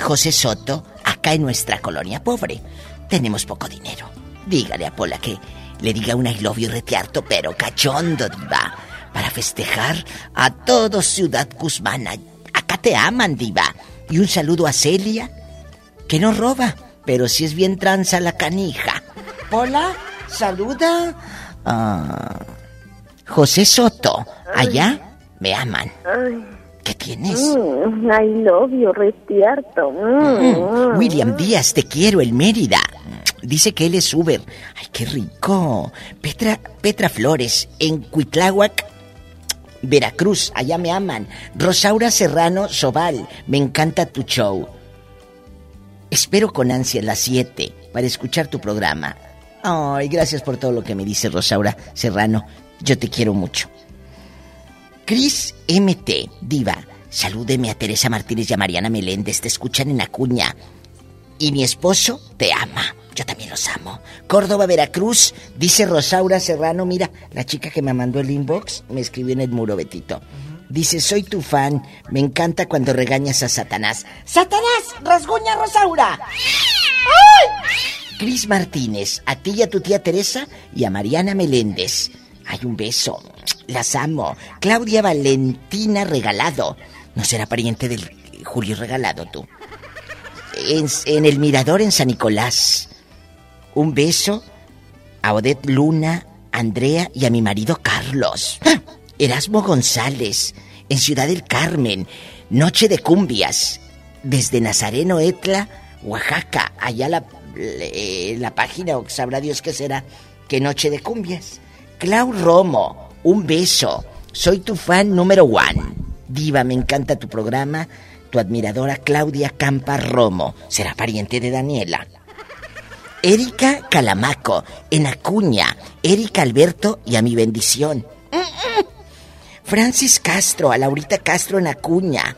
José Soto, acá en nuestra colonia pobre. Tenemos poco dinero. Dígale a Pola que le diga un I love pero cachondo, diva. Para festejar a todo Ciudad Guzmán. Acá te aman, diva. Y un saludo a Celia, que no roba, pero si es bien tranza la canija. Hola, saluda a José Soto. Allá me aman. ¿Qué tienes? Mm, I love you, despierto. Mm, William Díaz, te quiero, el Mérida. Dice que él es Uber. ¡Ay, qué rico! Petra, Petra Flores, en Cuitláhuac, Veracruz, allá me aman. Rosaura Serrano Sobal, me encanta tu show. Espero con ansia las 7 para escuchar tu programa. Ay, gracias por todo lo que me dice Rosaura Serrano. Yo te quiero mucho. Cris MT, diva, salúdeme a Teresa Martínez y a Mariana Meléndez, te escuchan en Acuña. Y mi esposo te ama. Yo también los amo. Córdoba, Veracruz, dice Rosaura Serrano, mira, la chica que me mandó el inbox me escribió en el muro, Betito. Dice, soy tu fan, me encanta cuando regañas a Satanás. ¡Satanás! ¡Rasguña Rosaura! ¡Ay! Cris Martínez, a ti y a tu tía Teresa y a Mariana Meléndez. Hay un beso. Las amo. Claudia Valentina Regalado. ¿No será pariente del Julio Regalado tú? En, el Mirador en San Nicolás. Un beso a Odette Luna, Andrea y a mi marido Carlos. ¡Ah! Erasmo González, en Ciudad del Carmen. Noche de cumbias. Desde Nazareno Etla, Oaxaca. Allá la, la página, o sabrá Dios qué será. Que noche de cumbias. Clau Romo, un beso. Soy tu fan número one. Diva, me encanta tu programa. Tu admiradora Claudia Campa Romo. Será pariente de Daniela. Erika Calamaco, en Acuña. Erika Alberto y a mi bendición. Francis Castro, a Laurita Castro en Acuña.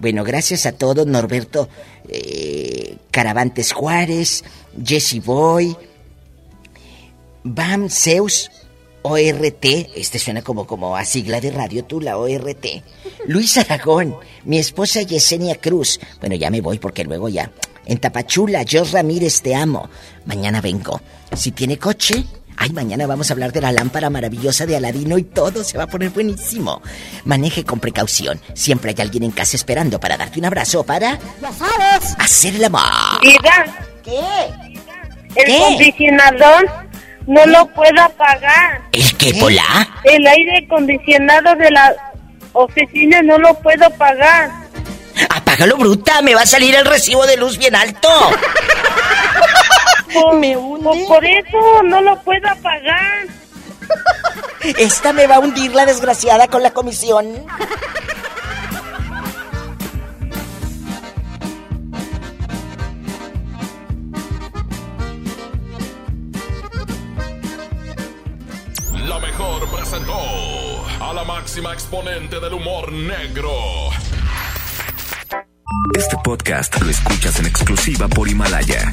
Bueno, gracias a todos, Norberto eh, Caravantes Juárez, Jesse Boy, Bam Zeus, ORT, este suena como, como a sigla de radio tú, la ORT. Luis Aragón, mi esposa Yesenia Cruz. Bueno, ya me voy porque luego ya. En Tapachula, Jos Ramírez, te amo. Mañana vengo. Si tiene coche, ay, mañana vamos a hablar de la lámpara maravillosa de Aladino y todo se va a poner buenísimo. Maneje con precaución. Siempre hay alguien en casa esperando para darte un abrazo para. Ya sabes. Hacer el amor. Diga, ¿Qué? el ¿Qué? acondicionador no lo puedo apagar. ¿El qué, Pola? El aire acondicionado de la oficina no lo puedo pagar. Apágalo, bruta. Me va a salir el recibo de luz bien alto. Me hunde. Por eso no lo puedo apagar. Esta me va a hundir la desgraciada con la comisión. La mejor presentó a la máxima exponente del humor negro. Este podcast lo escuchas en exclusiva por Himalaya.